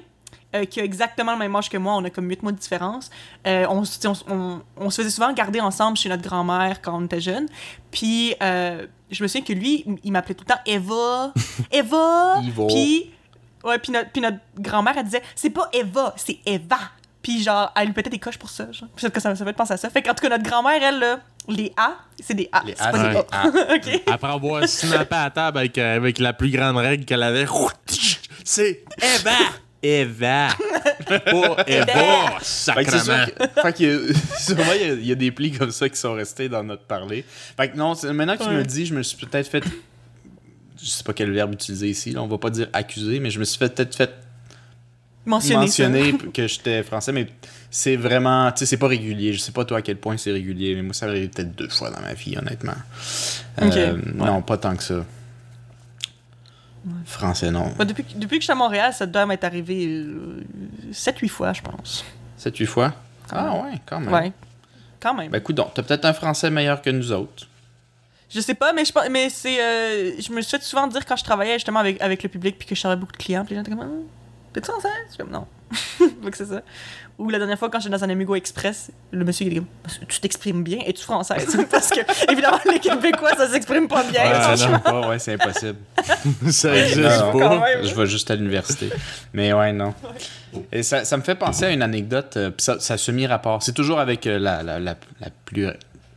euh, qui a exactement le même âge que moi, on a comme 8 mois de différence, euh, on, se- on, on- on se faisait souvent garder ensemble chez notre grand-mère quand on était jeune. Puis euh, je me souviens que lui, il m'appelait tout le temps Eva, Eva. Ivo. Puis ouais, puis notre, puis notre grand-mère, elle disait c'est pas Eva, c'est Eva. Puis genre, elle lui pétait des coches pour ça. Genre. Puis ça, ça, ça fait penser à ça. Fait qu'en tout cas, notre grand-mère, elle, là, les A, c'est des A. Les c'est A, pas c'est des des A. A. OK. Après avoir snappé à table avec, avec la plus grande règle qu'elle avait, c'est Eva. Eva. Pas Eva. Sacrement. que- fait que, sûrement, il y, a, il y a des plis comme ça qui sont restés dans notre parler. Fait que non, maintenant que tu me dis, je me suis peut-être fait. Je sais pas quel verbe utiliser ici, là, on va pas dire accuser, mais je me suis fait- peut-être fait Mentionner, que j'étais français, mais c'est vraiment, tu sais, c'est pas régulier. Je sais pas toi à quel point c'est régulier, mais moi ça arrive peut-être deux fois dans ma vie, honnêtement. Euh, Non, pas tant que ça. Français, non. Bah, depuis, que- depuis que je suis à Montréal, ça doit m'être arrivé 7-8 fois, je pense. 7 huit fois? Ah ouais, quand même. Ouais. Quand même. Ben écoute donc, t'as peut-être un français meilleur que nous autres. Je sais pas, mais je pense, mais c'est, euh, je me suis fait souvent dire quand je travaillais justement avec, avec le public puis que je servais beaucoup de clients, puis les gens étaient comme, Hum, t'es-tu enceinte? Je suis comme, non. Donc c'est ça. Ou la dernière fois quand j'étais dans un Amigo Express, le monsieur il est comme, tu t'exprimes bien, es-tu française? Parce que, évidemment, les Québécois, ça s'exprime pas bien. Ouais, non, pas, ouais, c'est impossible. Ça existe pas. Je vais juste à l'université. Mais ouais, non. Et ça, ça me fait penser à une anecdote, euh, ça, ça semi-rapport. C'est toujours avec euh, la, la, la, la plus.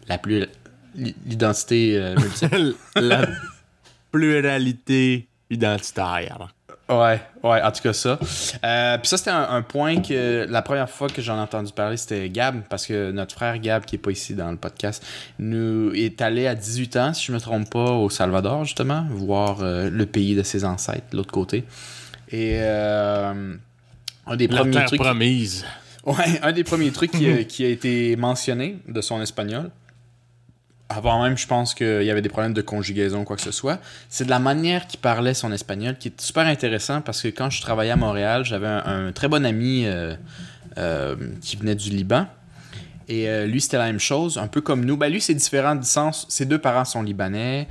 La plus. L'identité euh, multiple. La pluralité identitaire. Ouais, ouais, en tout cas ça. Euh, Puis ça, c'était un, un point que la première fois que j'en ai entendu parler, c'était Gab, parce que notre frère Gab, qui est pas ici dans le podcast, nous est allé à 18 ans, si je me trompe pas, au Salvador, justement, voir euh, le pays de ses ancêtres, de l'autre côté. Et euh, un des La premiers terre trucs... promise. Ouais, un des premiers trucs qui a été mentionné de son espagnol, avant même, je pense qu'il y avait des problèmes de conjugaison ou quoi que ce soit, c'est de la manière qu'il parlait son espagnol, qui est super intéressant parce que quand je travaillais à Montréal, j'avais un, très bon ami euh, euh, qui venait du Liban. Et euh, lui, c'était la même chose, un peu comme nous. Ben, lui, c'est différent du sens. Ses deux parents sont libanais.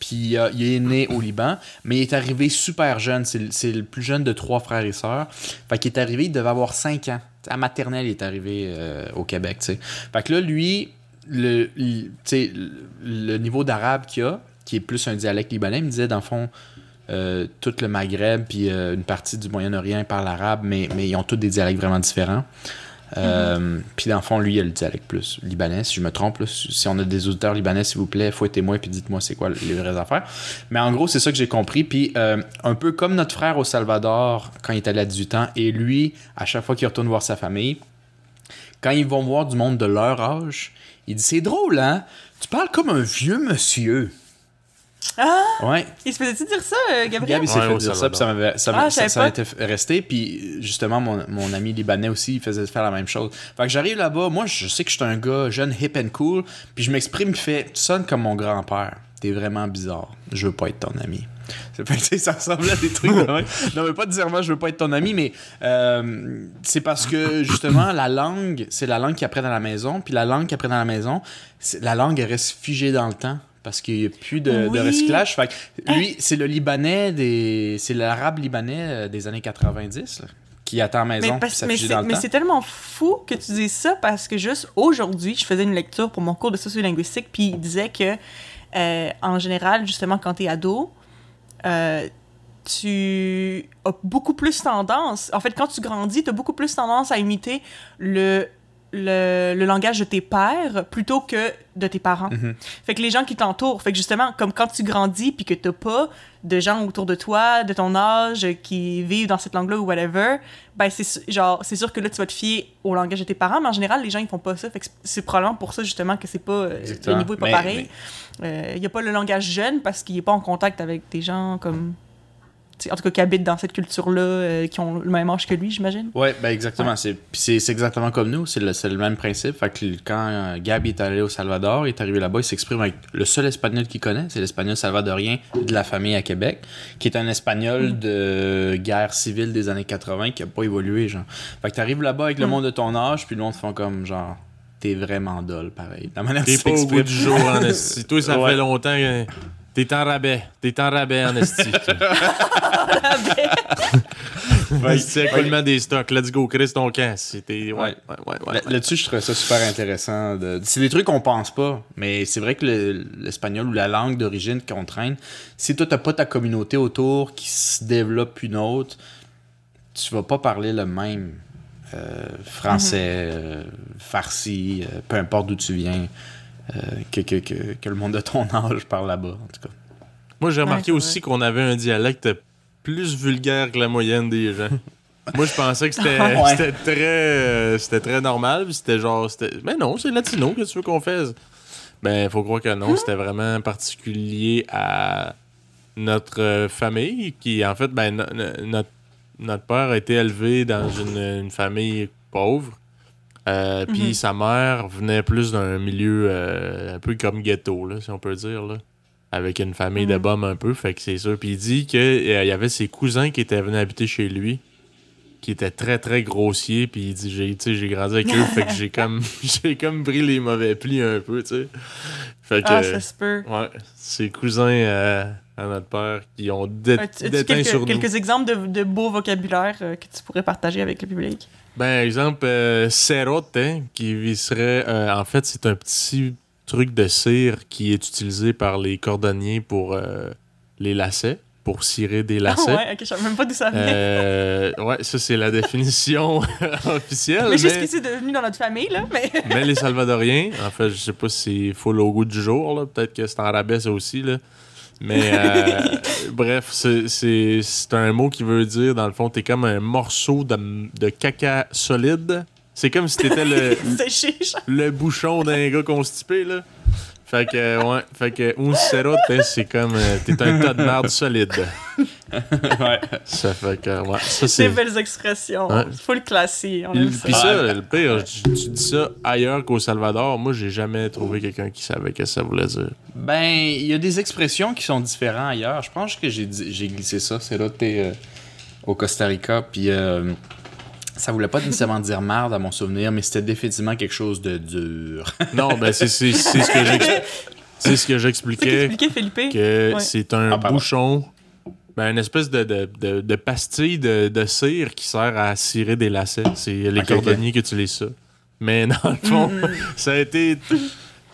puis il est né au Liban, mais il est arrivé super jeune. C'est le- plus jeune de trois frères et sœurs. Fait qu'il est arrivé, il devait avoir 5 ans. À maternelle, il est arrivé au Québec. Fait que là, lui, le, niveau d'arabe qu'il a, qui est plus un dialecte libanais, il me disait, dans le fond, euh, tout le Maghreb puis euh, une partie du Moyen-Orient parle arabe, mais, mais ils ont tous des dialectes vraiment différents. Euh, Puis dans le fond, lui, il a le dialecte plus libanais. Si je me trompe, là, si on a des auditeurs libanais, s'il vous plaît, fouettez-moi puis dites-moi c'est quoi les vraies affaires. Mais en gros, c'est ça que j'ai compris. Puis euh, un peu comme notre frère au Salvador quand il est allé à 18 ans, et lui, à chaque fois qu'il retourne voir sa famille, quand ils vont voir du monde de leur âge, il dit C'est drôle, hein? Tu parles comme un vieux monsieur. Ah! Ouais. Il se faisait-tu dire ça, euh, Gabriel? Gab, il s'est Ouais, fait dire ça, puis ça m'avait ça, Ah, ça, ça m'était resté. Puis justement, mon, mon ami libanais aussi, il faisait faire la même chose. Fait que j'arrive là-bas, moi, je sais que je suis un gars jeune, hip and cool, puis je m'exprime, il fait Tu sonnes comme mon grand-père. T'es vraiment bizarre. Je veux pas être ton ami. Ça, fait ressemble à des trucs de même. Non, mais pas nécessairement, je veux pas être ton ami, mais euh, c'est parce que justement, la langue, c'est la langue qu'ils apprennent à la maison, puis la langue qu'ils apprennent à la maison, la langue, elle reste figée dans le temps. Parce qu'il n'y a plus de, de Oui. recyclage. Fait que lui, c'est le Libanais des. C'est l'arabe libanais euh, des années 90 là, qui attend maison. Mais, parce- c'est mais c'est tellement fou que tu dises ça parce que juste aujourd'hui, je faisais une lecture pour mon cours de sociolinguistique, puis il disait que, euh, en général, justement, quand tu es ado, euh, tu as beaucoup plus tendance, en fait, quand tu grandis, tu as beaucoup plus tendance à imiter le, le, le langage de tes pères plutôt que de tes parents. Mhm. Fait que les gens qui t'entourent, fait que justement, comme quand tu grandis puis que t'as pas de gens autour de toi, de ton âge, qui vivent dans cette langue-là ou whatever, ben c'est genre, c'est sûr que là, tu vas te fier au langage de tes parents, mais en général, les gens, ils font pas ça. Fait que c'est- probablement pour ça, justement, que c'est pas, euh, Exactement. le niveau est pas Mais- pareil. Il y a pas le langage jeune parce qu'il est pas en contact avec des gens comme, en tout cas, qui habitent dans cette culture-là, euh, qui ont le même âge que lui, j'imagine. Ouais, ben exactement. C'est, puis c'est, c'est exactement comme nous. C'est le, c'est le même principe. Fait que quand euh, Gab est allé au Salvador, il est arrivé là-bas, il s'exprime avec le seul espagnol qu'il connaît. C'est l'espagnol salvadorien de la famille à Québec, qui est un espagnol de guerre civile des années 80 qui a pas évolué, genre. Fait que t'arrives là-bas avec le Mm. monde de ton âge, puis le monde font comme, genre, t'es vraiment dol, pareil. La manière T'es pas au t'exprimes. du jour en. Toi, ça Ouais. fait longtemps que t'es en rabais. T'es en rabais en esti. Ouais. C'est écoulement des stocks. Let's go, Chris, ton camp. Ouais, ouais, ouais. ouais, Là- Là-dessus, je trouvais ça super intéressant. de- C'est des trucs qu'on pense pas, mais c'est vrai que le- l'espagnol ou la langue d'origine qu'on traîne, si toi, t'as pas ta communauté autour qui se développe une autre, tu vas pas parler le même euh, français, euh, farsi, euh, peu importe d'où tu viens, que, que, que, que le monde de ton âge parle là-bas, en tout cas. Moi, j'ai remarqué aussi qu'on avait un dialecte plus vulgaire que la moyenne des gens. Moi, je pensais que c'était Ouais. c'était très, euh, c'était très normal. C'était genre. Mais non, c'est latino. Que tu veux qu'on fasse? Ben, faut croire que non. C'était vraiment particulier à notre euh, famille, qui, en fait, ben, no- no- notre, notre père a été élevé dans une, une famille pauvre. Euh, Puis Mhm. sa mère venait plus d'un milieu euh, un peu comme ghetto, là, si on peut dire. Là avec une famille de Mhm. bombes un peu, fait que c'est sûr. Puis il dit qu'il y avait ses cousins qui étaient venus habiter chez lui. qui étaient très très grossiers. Puis il dit j'ai, tu sais, j'ai grandi avec eux, fait que j'ai comme, j'ai comme pris les mauvais plis un peu, tu sais. Fait que, Ah, ça se peut. ouais, ses cousins euh, à notre père qui ont dé- déteint sur quelques, nous. quelques exemples de, de beaux vocabulaires euh, que tu pourrais partager avec le public? Ben, exemple, euh, cerote, qui serait. euh, en fait, c'est un petit truc de cire qui est utilisé par les cordonniers pour euh, les lacets, pour cirer des Ah lacets. ouais, ok, je savais même pas d'où ça venait. Euh, ouais, ça c'est la définition officielle. mais juste mais, que c'est devenu dans notre famille, là, mais... mais les Salvadoriens, en fait, je sais pas si c'est full au goût du jour, là. peut-être que c'est en rabais ça aussi, là. Mais euh, bref, c'est- un mot qui veut dire, dans le fond, t'es comme un morceau de, de caca solide. C'est comme si t'étais le, le bouchon d'un gars constipé, là. Fait que, ouais, fait que un cerote, c'est comme, euh, t'es un tas de merde solide. ouais. Ça fait que, ouais, ça Des c'est... belles expressions. Ouais. Full classique, on Puis aime ça. ça, le pire, tu, tu dis ça ailleurs qu'au Salvador, moi j'ai jamais trouvé quelqu'un qui savait ce que ça voulait dire. Ben, il y a des expressions qui sont différentes ailleurs. Je pense que j'ai dit- j'ai glissé ça. C'est là t'es euh, au Costa Rica, puis euh, ça voulait pas nécessairement dire marde à mon souvenir, mais c'était définitivement quelque chose de dur. Non, ben c'est c'est- c'est ce que j'ex- c'est ce que j'expliquais, que Ouais. c'est un Ah, bouchon, ben une espèce de, de, de, de pastille de, de cire qui sert à cirer des lacets. C'est les cordonniers qui utilisent ça. Mais dans le fond, Mm. ça a été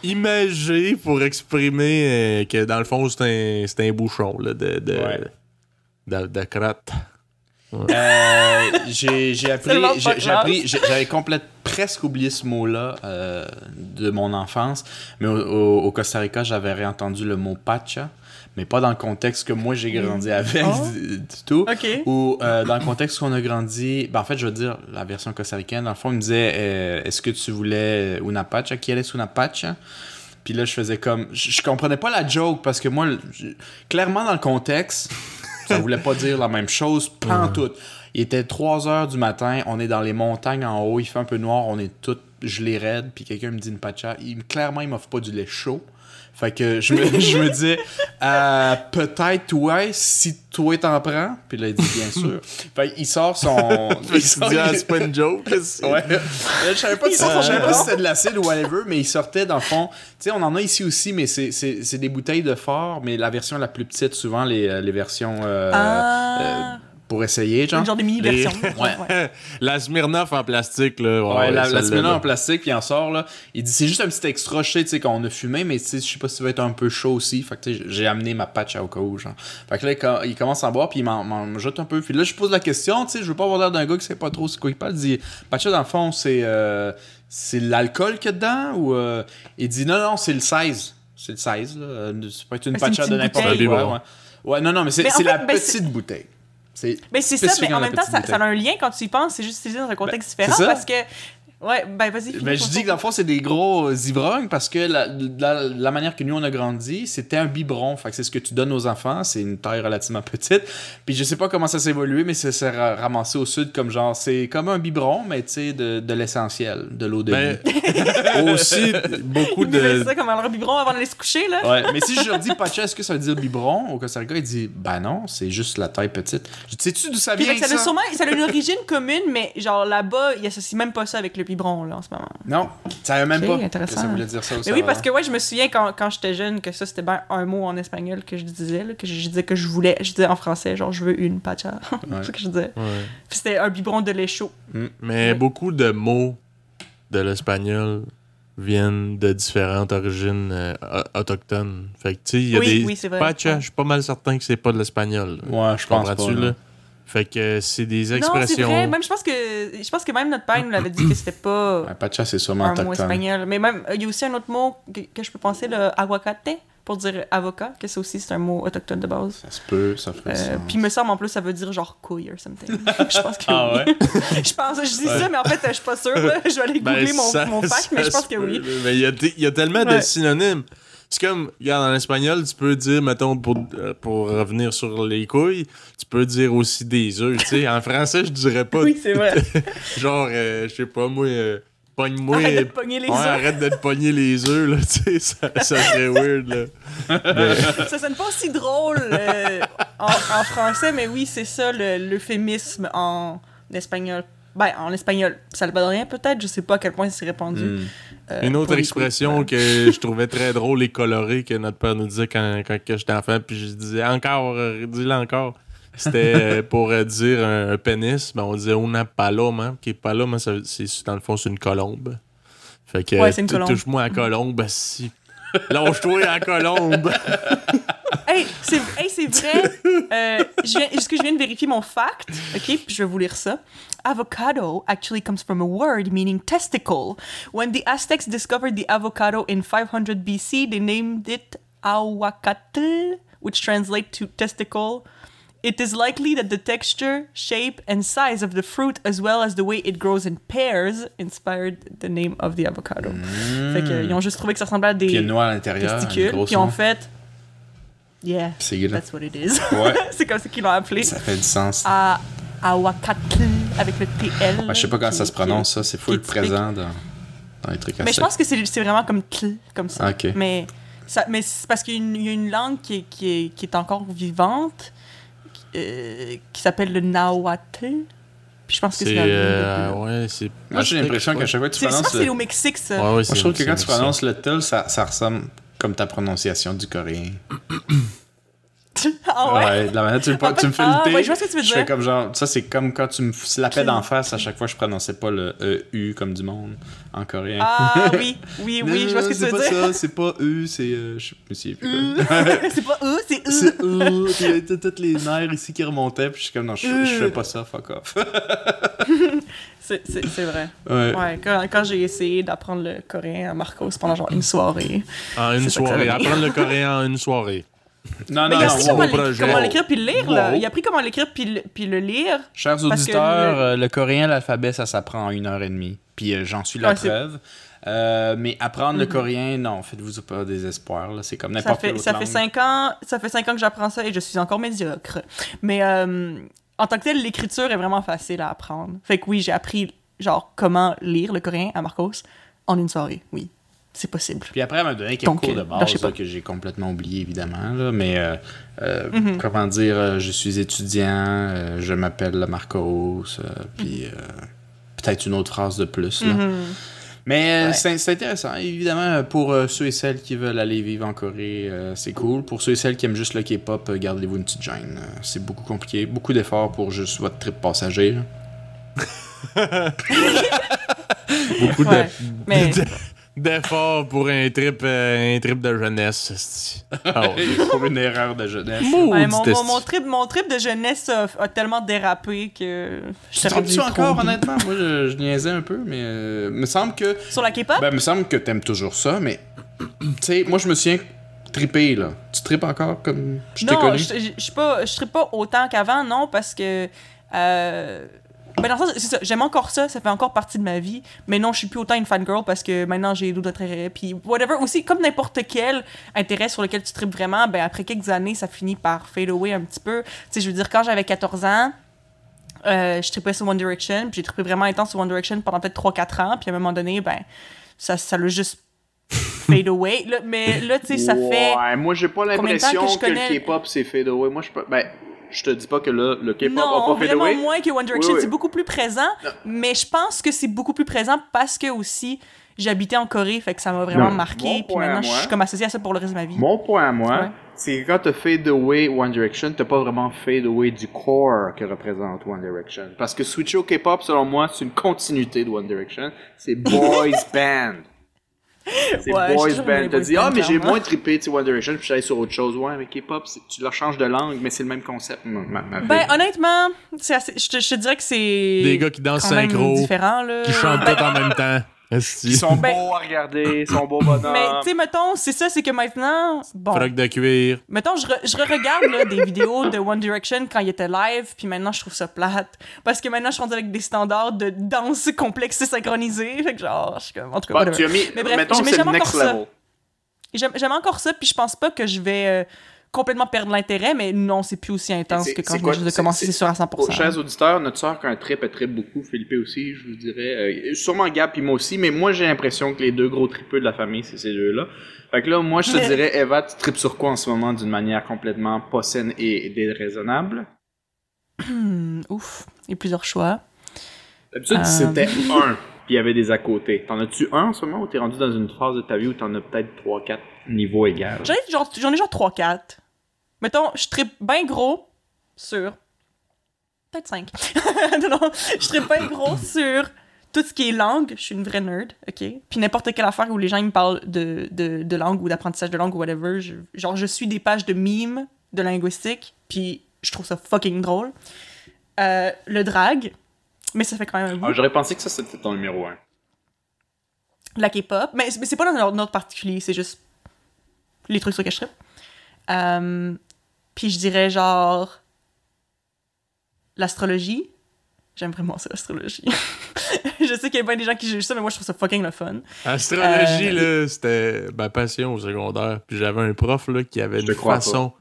imagé pour exprimer euh, que dans le fond c'est un, c'est un bouchon là, de, de, Ouais. de, de crotte. Euh, j'ai j'ai appris, j'avais complètement presque oublié ce mot-là euh, de mon enfance, mais au, au- au Costa Rica, j'avais réentendu le mot pacha, mais pas dans le contexte que moi j'ai grandi avec Oh. du, du tout. Ou euh, dans le contexte qu'on a grandi, ben en fait, je veux dire, la version costaricaine, dans le fond, il me disait euh, Est-ce que tu voulais una pacha? Qui est una pacha? Puis là, je faisais comme. Je, je comprenais pas la joke parce que moi, je- clairement, dans le contexte, ça voulait pas dire la même chose, tout. Il était 3 heures du matin, on est dans les montagnes en haut, il fait un peu noir, on est tous gelés raides, puis quelqu'un me dit une pacha. Il, clairement, il m'offre pas du lait chaud. Fait que je me, je me disais, euh, peut-être, ouais, si toi t'en prends. Puis là, il dit, bien sûr. Fait il sort son. Tu sort- dis, ah, c'est pas une joke. Ouais. Euh, Je savais pas, Il si, pas c'était de l'acide ou whatever, mais il sortait dans le fond. Tu sais, on en a ici aussi, mais c'est- c'est c'est des bouteilles de fort, mais la version la plus petite, souvent les, euh, les versions euh, ah, pour essayer, genre. une genre de mini-version. Ouais. La Smirnoff en plastique, là. Ouais, ouais, la, la Smirnoff en plastique, puis il en sort, là. Il dit, c'est juste un petit extra, je sais, tu sais, qu'on a fumé, mais tu sais, je sais pas si ça va être un peu chaud aussi. Fait que, tu sais, j'ai amené ma patch au cas où, genre. Fait que là, il co- il commence à boire, puis il m'en- m'en jette un peu. Puis là, je pose la question, tu sais, je veux pas avoir l'air d'un gars qui sait pas trop ce quoi il parle. Il dit, patcha, dans le fond, c'est euh, c'est l'alcool qu'il y a dedans, ou. euh, Il dit, non, non, c'est le 16. C'est le 16, là. Euh, peut être une c'est une patcha de n'importe quoi. Un Ouais. ouais, non, non, mais c'est Mais en c'est fait, la ben, c'est- petite bouteille. C'est Mais c'est ça, mais en même temps, ça, a un lien quand tu y penses, c'est juste utilisé dans un contexte Ben, différent parce que. Ouais, ben vas-y. Ben, je dis que dans le fond, c'est des gros ivrognes parce que la, la, la manière que nous on a grandi, c'était un biberon. Fait que c'est ce que tu donnes aux enfants. C'est une taille relativement petite. Puis je sais pas comment ça s'est évolué, mais ça s'est ra- ramassé au sud comme genre, c'est comme un biberon, mais tu sais, de, de l'essentiel, de l'eau de Ben, vie. aussi, beaucoup Ils buvaient de. ça comme leur biberon avant d'aller se coucher, là. Ouais, mais si je leur dis Pacha, est-ce que ça veut dire biberon au Costa Rica, il dit ben non, c'est juste la taille petite. Je dis, sais-tu d'où ça vient que ça, a ça? sûrement, ça a une origine commune, mais genre là-bas, ils associent même pas ça avec le biberon, là, en ce moment. Non, ça savait même Ok, pas intéressant. que ça voulait dire ça au Mais oui, parce que ouais, je me souviens quand, quand j'étais jeune que ça c'était bien un mot en espagnol que je disais, là, que je, je disais que je voulais, je disais en français, genre je veux une pacha. c'est ce que je disais. Ouais. Puis c'était un biberon de lait chaud. Mais beaucoup de mots de l'espagnol viennent de différentes origines euh, au- autochtones. Fait que, tu sais, il y a Oui, des. oui, c'est vrai. Pacha, je suis pas mal certain que c'est pas de l'espagnol. Ouais, je pense pas. Comprends-tu, là? Fait que c'est des Non, c'est expressions. vrai. Même je pense que je pense que même notre père nous l'avait dit que c'était pas Ouais, Pacha, c'est sûrement un mot espagnol. Mais même il y a aussi un autre mot que, que je peux penser, le aguacate, pour dire avocat, que ça aussi c'est un mot autochtone de base. Ça se peut, ça ferait Euh, sens. puis il me semble en plus ça veut dire genre couille or something. je pense que Ah oui. ouais? je pense, je dis ça, mais en fait je suis pas sûre. là. Je vais aller Ben, googler mon, ça- mon fact, mais je ça pense se que peut, oui. Mais il y, a t- il y a tellement de synonymes. C'est comme, regarde, en espagnol, tu peux dire, mettons, pour, euh, pour revenir sur les couilles, tu peux dire aussi des œufs, tu sais. En français, je dirais pas, Oui, c'est vrai. genre, euh, je sais pas, moi, euh, pogne-moi. Arrête de pogner les Ouais, œufs. arrête de te pogner les œufs, là, tu sais, ça, ça serait weird, là. Mais- Ça sonne pas aussi drôle euh, en, en français, mais oui, c'est ça le- l'euphémisme en espagnol. Ben, en espagnol salvadorien peut-être, je sais pas à quel point c'est répandu. Euh, Une autre expression coups. que je trouvais très drôle et colorée que notre père nous disait quand, quand j'étais enfant, puis je disais encore, euh, dis-le encore. C'était euh, pour dire un, pénis, ben on disait una paloma, qui est paloma, c'est dans le fond c'est une colombe. Fait que Ouais, c'est une t- colombe. touche-moi à colombe, si. Lâche-toi à colombe. Hey, c'est hey, vrai. Euh, je viens, je viens de vérifier mon fact? OK, puis je vais vous lire ça. Avocado actually comes from a word meaning testicle. When the Aztecs discovered the avocado in 500 BC, they named it ahuacatl, which translates to testicle. It is likely that the texture, shape, and size of the fruit, as well as the way it grows in pairs, inspired the name of the avocado. Hmm. Fait que, ils ont juste trouvé que ça ressemblait à Puis des noir à l'intérieur. testicules, puis en fait, yeah, that's what it is. Ouais. c'est comme ça qu'ils l'ont appelé. Ça fait du sens. Ah, à Awakatl avec le TL. Ouais, je sais pas comment ça se prononce, ça. C'est full présent dans, dans les trucs à Mais je pense que c'est vraiment comme tl, comme ça. Ok. Mais, ça, mais c'est parce qu'il y, a une- il y a une langue qui est, qui est, qui est encore vivante, euh, qui s'appelle le Nahuatl. Puis je pense que c'est C'est. la langue euh, ouais, c'est. Moi, j'ai l'impression qu'à chaque fois que tu C'est- Je pense prononces que c'est le... au Mexique, ça. Ouais, ouais, Moi, je trouve que quand tu prononces le tel, ça, ça ressemble comme ta prononciation du coréen. ah ouais? Ouais, de la manière tu, me- En fait- tu me fais ah, le T, ouais, je vois ce que tu veux je dire. fais comme genre, ça c'est comme quand tu me slappais d'en face, à chaque fois je prononçais pas le E, U comme du monde en coréen. Ah oui, oui, oui, je vois ce que c'est tu veux pas dire. ça, c'est pas E, c'est. euh, je me souviens plus. c'est pas eux, c'est eux. c'est E, puis il y avait tous les nerfs ici qui remontaient, puis je suis comme non, je, je fais Euh. pas ça, fuck off. C'est c'est- c'est vrai. ouais. Ouais, quand, quand j'ai essayé d'apprendre le coréen à Marcos pendant genre une soirée. En une C'est soirée. Apprendre le coréen en une soirée. Non, Mais non, il a appris wow, comment l'écrire- puis le lire, là. Il a appris comment l'écrire puis le, puis le lire. Chers auditeurs, le- euh, le... coréen, l'alphabet, ça s'apprend en une heure et demie. Puis euh, j'en suis la preuve. Euh, mais apprendre le coréen, non, faites-vous pas des espoirs. là. C'est comme n'importe quelle autre ça fait cinq ans, ça fait cinq ans que j'apprends ça et je suis encore médiocre. Mais en tant que tel, l'écriture est vraiment facile à apprendre. Fait que oui, j'ai appris genre comment lire le coréen à Marcos en une soirée. Oui, c'est possible. Puis après, elle m'a donné quelques Donc, cours de euh, base là, que j'ai complètement oublié, évidemment. Là, mais euh, euh, Mhm. comment dire, euh, je suis étudiant, euh, je m'appelle Marcos, euh, puis euh, peut-être une autre phrase de plus. Là. Mhm. Mais Ouais. c'est intéressant. Évidemment, pour euh, ceux et celles qui veulent aller vivre en Corée, euh, c'est cool. Pour ceux et celles qui aiment juste le K-pop, euh, gardez-vous une petite gêne. Euh, c'est beaucoup compliqué. Beaucoup d'efforts pour juste votre trip passager. Beaucoup de- Ouais, mais- de- d'efforts pour un trip, euh, un trip de jeunesse. Ah ouais. pour une erreur de jeunesse. Ouais, mon, trip, mon trip de jeunesse a, a tellement dérapé que je Tu tripes-tu encore, honnêtement? Moi, je, je niaisais un peu, mais euh, me semble que... Sur la K-pop? Ben, me semble que t'aimes toujours ça, mais... tu sais, moi, je me souviens triper, là. Tu tripes encore comme je t'ai non, connu? je je- pas, serais pas autant qu'avant, non, parce que. Euh, ben dans le sens, c'est ça, j'aime encore ça, ça fait encore partie de ma vie, mais non, je suis plus autant une fangirl parce que maintenant j'ai d'autres intérêts, puis whatever. Aussi, comme n'importe quel intérêt sur lequel tu tripes vraiment, ben après quelques années, ça finit par fade away un petit peu. Tu sais, je veux dire, quand j'avais 14 ans, euh, je tripais sur One Direction, puis j'ai trippé vraiment intense sur One Direction pendant peut-être 3-4 ans, puis à un moment donné, ben, ça ça l'a juste fade away. Là, mais là, tu sais, ça fait. Ouais, moi j'ai pas l'impression que que, le K-pop c'est fade away. Moi je peux. Ben, je te dis pas que le, le K-pop a pas fade vraiment moins que One Direction. Oui, oui. C'est beaucoup plus présent, mais je pense que c'est beaucoup plus présent parce que aussi j'habitais en Corée, fait que ça m'a vraiment Non. marqué. Mon Puis maintenant, je moi- suis comme associée à ça pour le reste de ma vie. Mon point à moi, Ouais. c'est que quand t'as fade away One Direction, t'as pas vraiment fade away du core que représente One Direction. Parce que switcher au K-pop, selon moi, c'est une continuité de One Direction. C'est boys band. C'est Ouais, boys band. T'as dit, ah, mais j'ai moins trippé, tu sais, One Direction, puis allé sur autre chose. Ouais, mais K-pop, tu leur changes de langue, mais c'est le même concept. ma- ma- ma Ben, honnêtement, c'est assez- je, te, je te dirais que c'est. Des gars qui dansent synchro, différent, là. qui chantent tout en même temps. Ils sont Ben- beaux à regarder, ils sont beaux bonhommes. Mais, tu sais, mettons, c'est ça, c'est que maintenant. Bon. Froc de cuir. Mettons, je, re- je regarde là, des vidéos de One Direction quand il était live, puis maintenant je trouve ça plate. Parce que maintenant je suis rendue avec des standards de danse complexes et synchronisés. Fait que genre, je suis comme. En tout cas, Bah, whatever. tu as mis, Mais bref, mettons c'est le next encore ça. level. J'aime j'aime encore ça, puis je pense pas que je vais euh, complètement perdre l'intérêt, mais non, c'est plus aussi intense que quand je juste de commencer, c'est- sûr à 100%. Pour chers auditeurs, notre soeur, quand elle trippe, elle trippe beaucoup. Philippe aussi, je vous dirais. Euh, sûrement Gab puis moi aussi, mais moi j'ai l'impression que les deux gros tripeux de la famille, c'est ces deux-là. Fait que là, moi je te dirais, Eva, tu tripes sur quoi en ce moment d'une manière complètement pas saine et déraisonnable? Hmm, ouf, il y a plusieurs choix. D'habitude, Euh. c'était un, puis il y avait des à côté. T'en as-tu un en ce moment ou t'es rendu dans une phase de ta vie où t'en as peut-être 3-4 niveaux égaux? J'en ai genre, j'en ai genre 3-4. Mettons, je tripe bien gros sur. Peut-être 5. non, je tripe bien gros sur tout ce qui est langue. Je suis une vraie nerd, ok? Puis n'importe quelle affaire où les gens me parlent de, de, de langue ou d'apprentissage de langue ou whatever. genre, je suis des pages de mimes de linguistique, puis je trouve ça fucking drôle. Euh, le drag, mais ça fait quand même un bout. Ah, J'aurais pensé que ça, c'était ton numéro 1. la K-pop, mais, mais c'est pas dans un ordre particulier, c'est juste les trucs sur lesquels je. Euh, puis je dirais genre l'astrologie. J'aime vraiment ça, l'astrologie. je sais qu'il y a bien des gens qui jugent ça, mais moi je trouve ça fucking le fun. Astrologie, Euh, là, c'était ma passion au secondaire. Puis j'avais un prof là, qui avait Je une façon.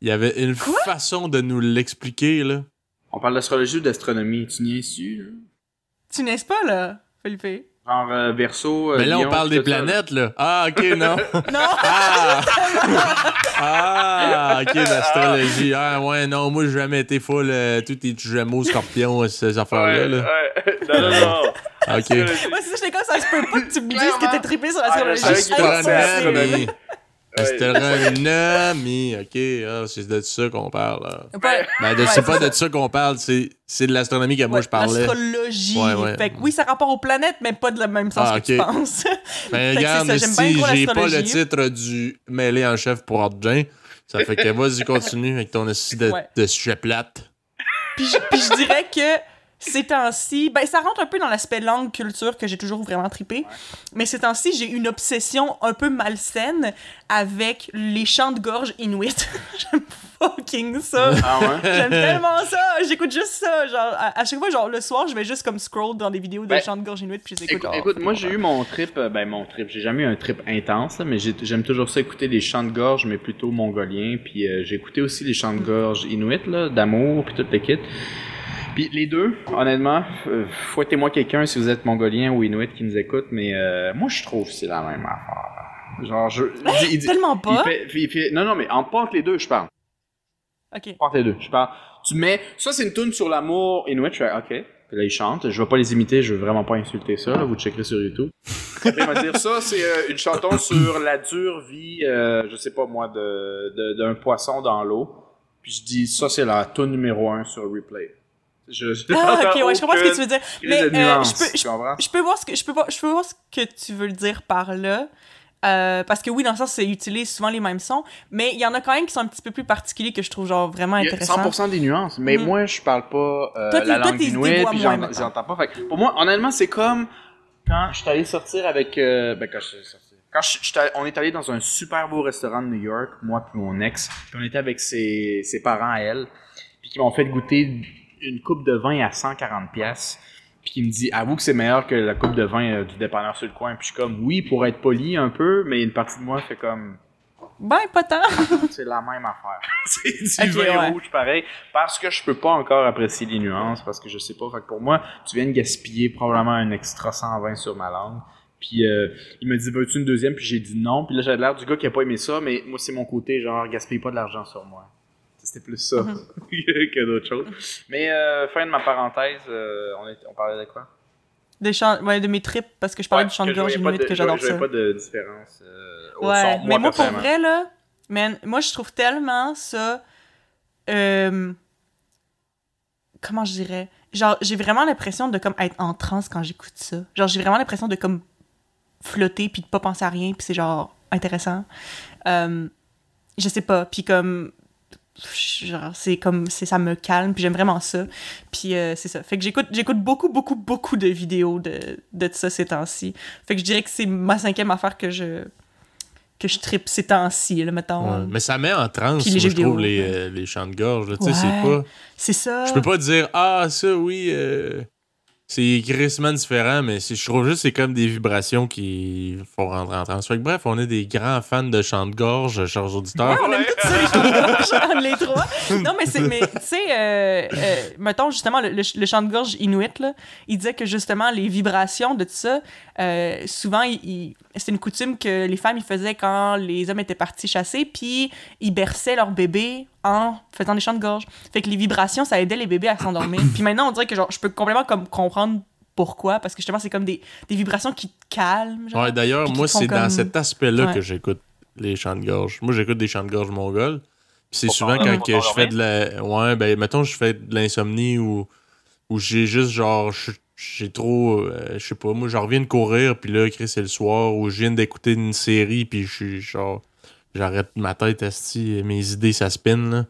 Il y avait une façon de nous l'expliquer, là. On parle d'astrologie ou d'astronomie? Tu su, là? Tu n'es pas là, Felipe? Genre euh, Verseau. euh, Mais là, on parle des ça, là. planètes, là. Ah, ok, non. Non! Ah! ah, ok, l'astrologie. Ah, ouais, non, moi, j'ai jamais été full. euh, tout est gémeaux, scorpions, ces affaires-là. Ouais, Là. ouais. Non, non, non. Ok. Moi, c'est ça, j'étais comme ça, se peut pas que tu me dises que t'es trippé sur l'astrologie. Ah, Astronomie. Ok, ah, c'est de ça qu'on parle. Là. Ouais. Ben, de- Ouais, c'est pas de ça qu'on parle, c'est c'est de l'astronomie que moi Ouais, je parlais. L'astrologie. Ouais, ouais. Fait que oui, ça rapporte aux planètes, mais pas de la même sens Ah, que tu penses. Ben, regarde, ça, si j'ai pas le titre du mêlé en chef pour Ardjin, ça fait que vas-y, continue avec ton esti de, Ouais. de sujet plate. Puis je, puis je dirais que ces temps-ci, ben ça rentre un peu dans l'aspect langue culture que j'ai toujours vraiment trippé. Mais ces temps-ci, j'ai une obsession un peu malsaine avec les chants de gorge inuit. J'aime fucking ça. Ah ouais? J'aime tellement ça. J'écoute juste ça. Genre, à, à chaque fois, genre, le soir, je vais juste comme scroll dans des vidéos de Ben, chants de gorge inuit puis je les écoute. Écoute, moi j'ai eu mon trip, euh, ben mon trip, j'ai jamais eu un trip intense, mais j'ai- j'aime toujours ça écouter des chants de gorge, mais plutôt mongoliens, puis euh, j'ai écouté aussi les chants de gorge inuits, là, d'amour, puis toute l'équipe. Puis les deux, honnêtement, euh, fouettez-moi quelqu'un si vous êtes mongolien ou inuit qui nous écoute, mais euh, moi je trouve que c'est la même affaire. Genre, je... il il Tellement il pas. fait- il fait- non, non, mais en entre les deux, je parle. Ok. Entre les deux, je parle. Tu mets, ça c'est une tune sur l'amour inuit, je fais ok. Puis là ils chantent, je vais pas les imiter, je veux vraiment pas insulter ça, là, vous checkerez sur YouTube. Après il va dire ça c'est euh, une chanson sur la dure vie, euh, je sais pas moi, de de- d'un poisson dans l'eau. Puis je dis ça c'est la tune numéro un sur replay. Je, je Ah, ok, ouais, je comprends ce que tu veux dire. Mais euh, je peux, je peux voir ce que je peux voir, je peux voir ce que tu veux dire par là. Euh, parce que oui, dans le sens, ça utilise souvent les mêmes sons, mais il y en a quand même qui sont un petit peu plus particuliers que je trouve genre vraiment Il y a intéressants. 100% des nuances, mais Mhm. moi je parle pas euh, Toi, la langue vois puis j'entends pas. Fait que pour moi, honnêtement, c'est comme quand je suis allé sortir avec, euh, ben quand je suis sorti, quand je, je on est allé dans un super beau restaurant de New York, moi puis mon ex, puis on était avec ses, ses parents à elle, puis qui m'ont fait goûter une coupe de vin à 140 pièces. Puis qui me dit, avoue que c'est meilleur que la coupe de vin euh, du dépanneur sur le coin. Puis je suis comme, oui, pour être poli un peu, mais une partie de moi fait comme, Ben, pas tant. c'est la même affaire. c'est du vin ouais. rouge pareil. Parce que je peux pas encore apprécier les nuances, parce que je sais pas. Fait que pour moi, tu viens de gaspiller probablement un extra 120 sur ma langue. Puis euh, il me dit, veux-tu une deuxième? Puis j'ai dit non. Puis là, j'avais l'air du gars qui a pas aimé ça, mais moi, c'est mon côté, genre, gaspille pas de l'argent sur moi. C'était plus ça Mhm. que d'autres choses. Mais euh, fin de ma parenthèse, euh, on, est, on parlait de quoi? Des chants, ouais, de mes tripes, parce que je parlais Ouais, du chant de gorge inuit de- que je j'adore ça. pas de différence euh, au Ouais, son, mais moi, pour vrai, là, man, moi, je trouve tellement ça. euh, comment je dirais? Genre, j'ai vraiment l'impression de comme être en transe quand j'écoute ça. Genre, j'ai vraiment l'impression de comme flotter puis de pas penser à rien, puis c'est genre intéressant. Euh, je sais pas, puis comme. Genre, c'est comme. c'est ça me calme, puis j'aime vraiment ça. Puis euh, c'est ça. Fait que j'écoute, j'écoute beaucoup, beaucoup, beaucoup de vidéos de, de ça ces temps-ci. Fait que je dirais que c'est ma cinquième affaire que je que je tripe ces temps-ci, là, mettons. Ouais. Mais ça met en transe, moi, je trouve, les, euh, les chants de gorge. Tu sais, Ouais. c'est pas... C'est ça. Je peux pas dire, ah, ça, oui, euh, c'est crissement différent, mais je trouve juste que c'est comme des vibrations qui font rentrer en transe. Bref, on est des grands fans de chants de gorge, chers Ouais, auditeurs. on aime tout ça, les chants de gorge, les trois. Non, mais c'est, mais tu sais, euh, euh, mettons justement le, le, le chant de gorge inuit, là, il disait que justement les vibrations de tout ça, euh, souvent, c'est une coutume que les femmes ils faisaient quand les hommes étaient partis chasser, puis ils berçaient leur bébé en faisant des chants de gorge. Fait que les vibrations, ça aidait les bébés à s'endormir. Puis maintenant, on dirait que genre, je peux complètement comme comprendre pourquoi, parce que justement, c'est comme des, des vibrations qui te calment. Genre. Ouais, d'ailleurs, moi, c'est dans cet aspect-là Ouais. que j'écoute les chants de gorge. Moi, j'écoute des chants de gorge mongols. Puis c'est souvent quand que je fais de la. Ouais, ben, mettons, je fais de l'insomnie ou. Ou j'ai juste genre. je- J'ai trop. euh, je sais pas, moi, je reviens de courir, puis là, Chris, c'est le soir, ou je viens d'écouter une série, puis je suis genre. J'arrête ma tête, esti, mes idées, ça spin, là.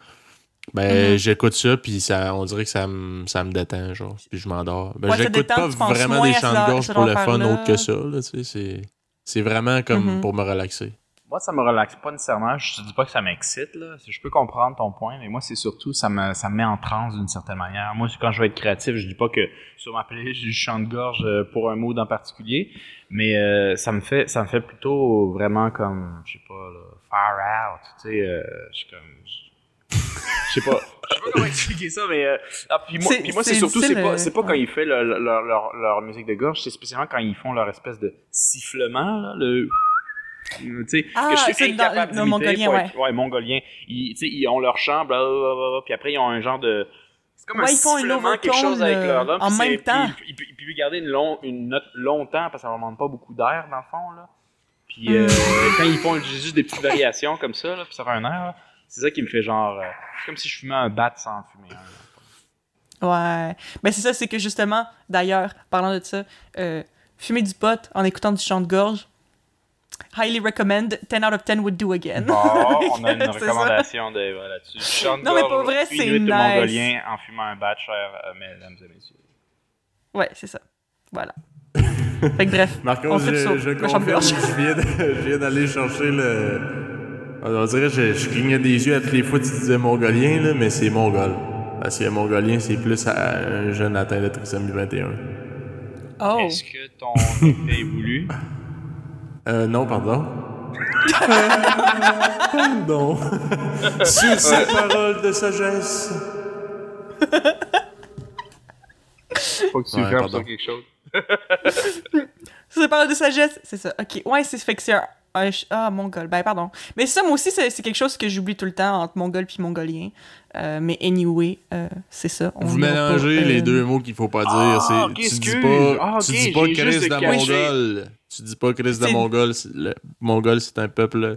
Ben, Mhm. j'écoute ça, puis ça, on dirait que ça me, ça me détend, genre. Puis je m'endors. Ben, Ouais, j'écoute pas vraiment des chants de gorge pour le fun autre que ça, là, tu sais. C'est, c'est vraiment comme Mhm. pour me relaxer. Moi, ça me relaxe pas nécessairement. Je te dis pas que ça m'excite, là. Je peux comprendre ton point, mais moi, c'est surtout, ça me, ça me met en transe d'une certaine manière. Moi, quand je vais être créatif, je dis pas que sur ma playlist, j'ai du chant de gorge euh, pour un mood en particulier, mais euh, ça me fait, ça me fait plutôt vraiment comme, je sais pas, là, far out, tu sais, euh, je suis comme, je sais pas, je sais pas comment expliquer ça, mais euh, ah, puis moi, C'est- puis moi, c'est c'est surtout, c'est pas, euh, c'est pas quand ouais. ils font le- le- leur, leur, leur musique de gorge, c'est spécialement quand ils font leur espèce de sifflement, là, le Ah, que je suis incapable le mongolien, ouais. être- ouais, mongolien. Ils, tu sais, ils ont leur chant, blablabla, puis après, ils ont un genre de... C'est comme un Ouais, ils font un sifflement, quelque chose avec euh, leur langue. en puis même temps. Puis, puis, puis, puis garder une, long, une note longtemps, parce que ça ne demande pas beaucoup d'air, dans le fond, là. Puis euh, Hmm. quand ils font juste des petites variations comme ça, là, puis ça fait un air, là, c'est ça qui me fait genre... euh, c'est comme si je fumais un bat sans en fumer un. Ouais. Mais c'est ça, c'est que justement, d'ailleurs, parlant de ça, euh, fumer du pot en écoutant du chant de gorge, highly recommend, 10 out of 10 would do again. Bon, on a une recommandation de, voilà, là-dessus. Non, mais pour vrai, c'est nice. mongolien en fumant un bat, chers euh, mesdames et messieurs. Ouais, c'est ça. Voilà. fait que bref, Marco, on je, je confirme, je viens, de- je viens d'aller chercher le. On dirait que je, je clignais des yeux à toutes les fois que tu disais mongolien, là, mais c'est mongol. Parce que mongolien, c'est plus à un jeune atteint de trisomie 21. Oh. Est-ce que ton effet est voulu? Euh, non, pardon. pardon. Sur ces paroles de sagesse. Faut que tu Ouais, pardon. sur quelque chose. C'est parole de sagesse, c'est ça. Ok, ouais, c'est fait que c'est un. un ch- ah, mongol, ben pardon. Mais ça, moi aussi, c'est quelque chose que j'oublie tout le temps entre mongol puis mongolien. Euh, mais anyway, euh, c'est ça. on Vous mélangez pas, euh, les deux mots qu'il faut pas dire. Ah, c'est, ok, tu dis pas, Ah, tu ok, dis pas Chris de Mongol. Tu dis pas Chris de Mongol. Le Mongol, c'est un peuple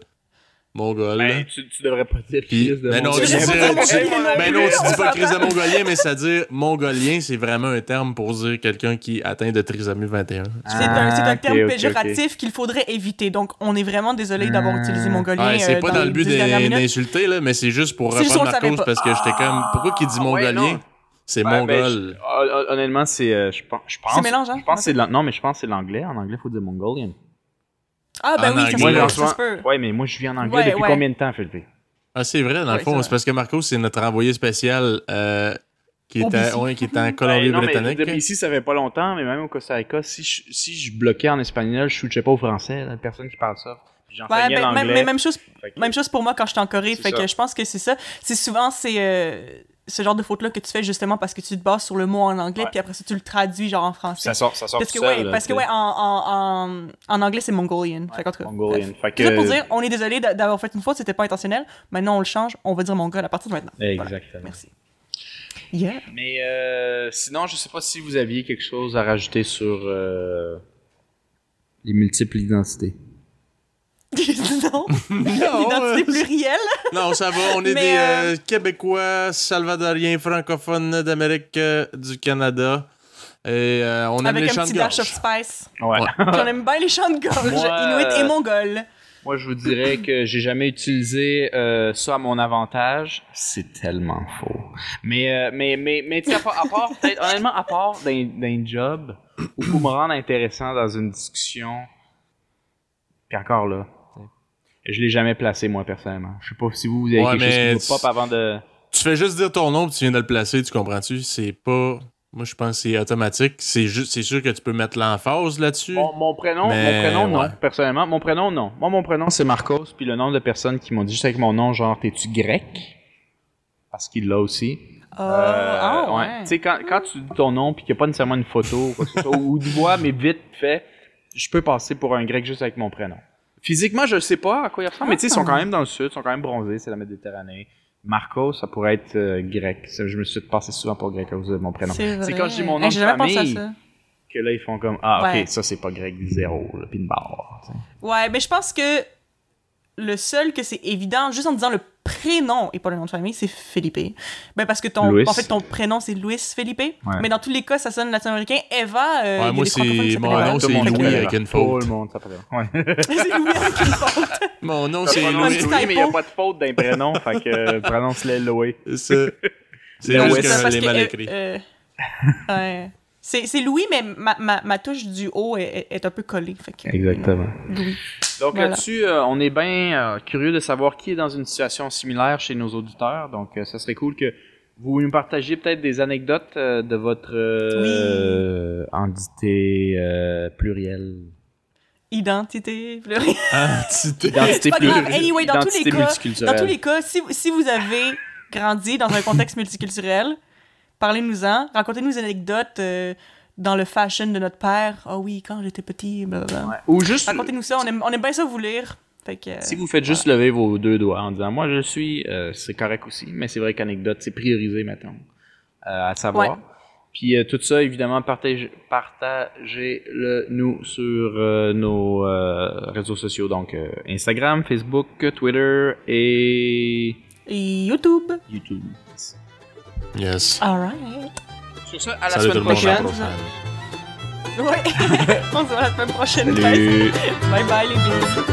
mongol. Ben, tu, tu devrais pas dire Puis, fils de ben non, mongolien. tu dis, tu- dire mongolien ben non tu dis pas Chris de mongolien, mais c'est-à-dire mongolien, c'est vraiment un terme pour dire quelqu'un qui atteint de trisomie 21. C'est un, c'est un Ah, terme péjoratif qu'il faudrait éviter. Donc, on est vraiment désolé d'avoir Ah. utilisé mongolien. Ouais, c'est euh, pas dans, le but d'insulter, là, mais c'est juste pour reprendre Marcos pas. parce que j'étais comme, pourquoi qu'il dit Ah, ouais, mongolien? C'est Ben, ben, mongol. je- hon- honnêtement, c'est. euh, je pense. Je pense, C'est mélangeant, Je pense c'est non, mais je pense que c'est l'anglais. En anglais, il faut dire mongolian. Ah, ben En oui, anglais. Moi, ça soi- se peut. Ouais, mais moi, je vis en anglais Ouais, depuis ouais. combien de temps, Philippe? Ah, c'est vrai, dans le Ouais, fond, c'est parce que Marcos, c'est notre envoyé spécial euh, qui, BC. ouais, qui était en Ben, non, mais Colombie-Britannique. depuis ici, ça fait pas longtemps, mais même au Costa Rica, si je, si je bloquais en espagnol, je switchais pas au français. La personne qui parle ça. Ouais, ben, même, l'anglais. mais même chose, que- même chose pour moi quand j'étais en Corée. C'est Fait ça. que je pense que c'est ça. C'est souvent c'est euh, ce genre de faute-là que tu fais justement parce que tu te bases sur le mot en anglais, Ouais. puis après ça, tu le traduis genre en français. Ça sort, ça sort parce que, seul, ouais, là, parce que ouais, en, en, en, en anglais, c'est Mongolian. Fait qu'en tout cas, Mongolian. Fait que- pour dire, on est désolé d'a- d'avoir fait une faute, c'était pas intentionnel. Maintenant, on le change, on va dire mongol à partir de maintenant. Voilà. Exactement. Merci. Yeah. Mais euh, sinon, je sais pas si vous aviez quelque chose à rajouter sur euh, les multiples identités. non. Non, Identité euh, plurielle. non, ça va, on est Mais, des euh, euh, Québécois, Salvadoriens, francophones d'Amérique euh, du Canada. Et euh, on aime Avec les un chants petit de dash gorge. of spice. Ouais. Puis on aime bien les chants de gorge. Moi, Inuit et euh, mongol. Moi, je vous dirais que j'ai jamais utilisé euh, ça à mon avantage. C'est tellement faux. Mais, euh, mais, mais, mais tu sais, à part, à part peut-être, honnêtement, à part d'un, d'un job où pour me rendre intéressant dans une discussion, puis encore là, je l'ai jamais placé, moi, personnellement. Je sais pas si vous, vous avez Ouais, quelque mais chose qui vous pop avant de... Tu fais juste dire ton nom, puis tu viens de le placer, tu comprends-tu? C'est pas. Moi, je pense que c'est automatique. C'est juste, c'est sûr que tu peux mettre l'emphase là-dessus. Mon, mon prénom, Mais, mon prénom, non, ouais. personnellement. Mon prénom, non. Moi, mon prénom, c'est Marcos, puis le nombre de personnes qui m'ont dit juste avec mon nom, genre, t'es-tu grec? Parce qu'il l'a aussi. Oh, Euh, ah, ouais. ouais. Tu sais, quand, quand tu dis ton nom puis qu'il n'y a pas nécessairement une photo ou, quoi ou une voix, mais vite fait, je peux passer pour un grec juste avec mon prénom. Physiquement, je sais pas à quoi il ressemble, mais tu sais, ils sont quand même dans le sud, ils sont quand même bronzés, c'est la Méditerranée. Marco, ça pourrait être euh, grec. Ça, Je me suis passé souvent pour grec à cause de mon prénom. C'est quand je dis mon nom Hey, de famille. Que là, ils font comme Ah, Ouais. ok, ça c'est pas grec, zéro, barre. tu sais. Ouais, mais je pense que le seul que c'est évident, juste en disant le prénom et pas le nom de famille, c'est Felipe. Ben parce que ton, en fait, ton prénom c'est Luis Felipe. Ouais. Mais dans tous les cas, ça sonne latino-américain. Eva, euh, y Ouais, a moi, c'est- mon Eva. nom, c'est Louis s'appelle avec une faute. Tout le monde s'appelle. Ouais. c'est Louis avec une faute. Mon nom, C'est Louis. Louis, mais il n'y a pas de faute dans les prénoms, fait que euh, prononce-le Louis. C'est juste que je parce l'ai que, mal euh, écrit. euh, ouais. C'est c'est Louis, mais ma, ma, ma touche du haut est, un peu collée. Fait que, Exactement. Louis. Donc Voilà. là-dessus, euh, on est bien euh, curieux de savoir qui est dans une situation similaire chez nos auditeurs. Donc, euh, ça serait cool que vous nous partagiez peut-être des anecdotes euh, de votre euh, entité euh, plurielle. Identité plurielle. Entité. Identité C'est pas grave. plurielle. Anyway, dans tous les Identité cas-. Dans tous les cas, si, si vous avez grandi dans un contexte multiculturel, parlez-nous-en. Racontez-nous des anecdotes euh, dans le fashion de notre père. Ah oui, quand j'étais petit, blablabla. Ouais. Ou juste, Racontez-nous ça. On aime, on aime bien ça vous lire. Fait que, euh, si vous faites juste lever vos deux doigts en disant moi je suis, euh, c'est correct aussi. Mais c'est vrai qu'anecdote, c'est priorisé maintenant euh, à savoir. Ouais. Puis tout ça, évidemment, partagez- partagez-le nous sur nos réseaux sociaux, donc Instagram, Facebook, Twitter et Et YouTube. YouTube. Yes. Alright. Sur ça, à la Salut semaine prochaine. prochaine. Ouais. on se voit la semaine prochaine. Salut. Bye bye les bisous.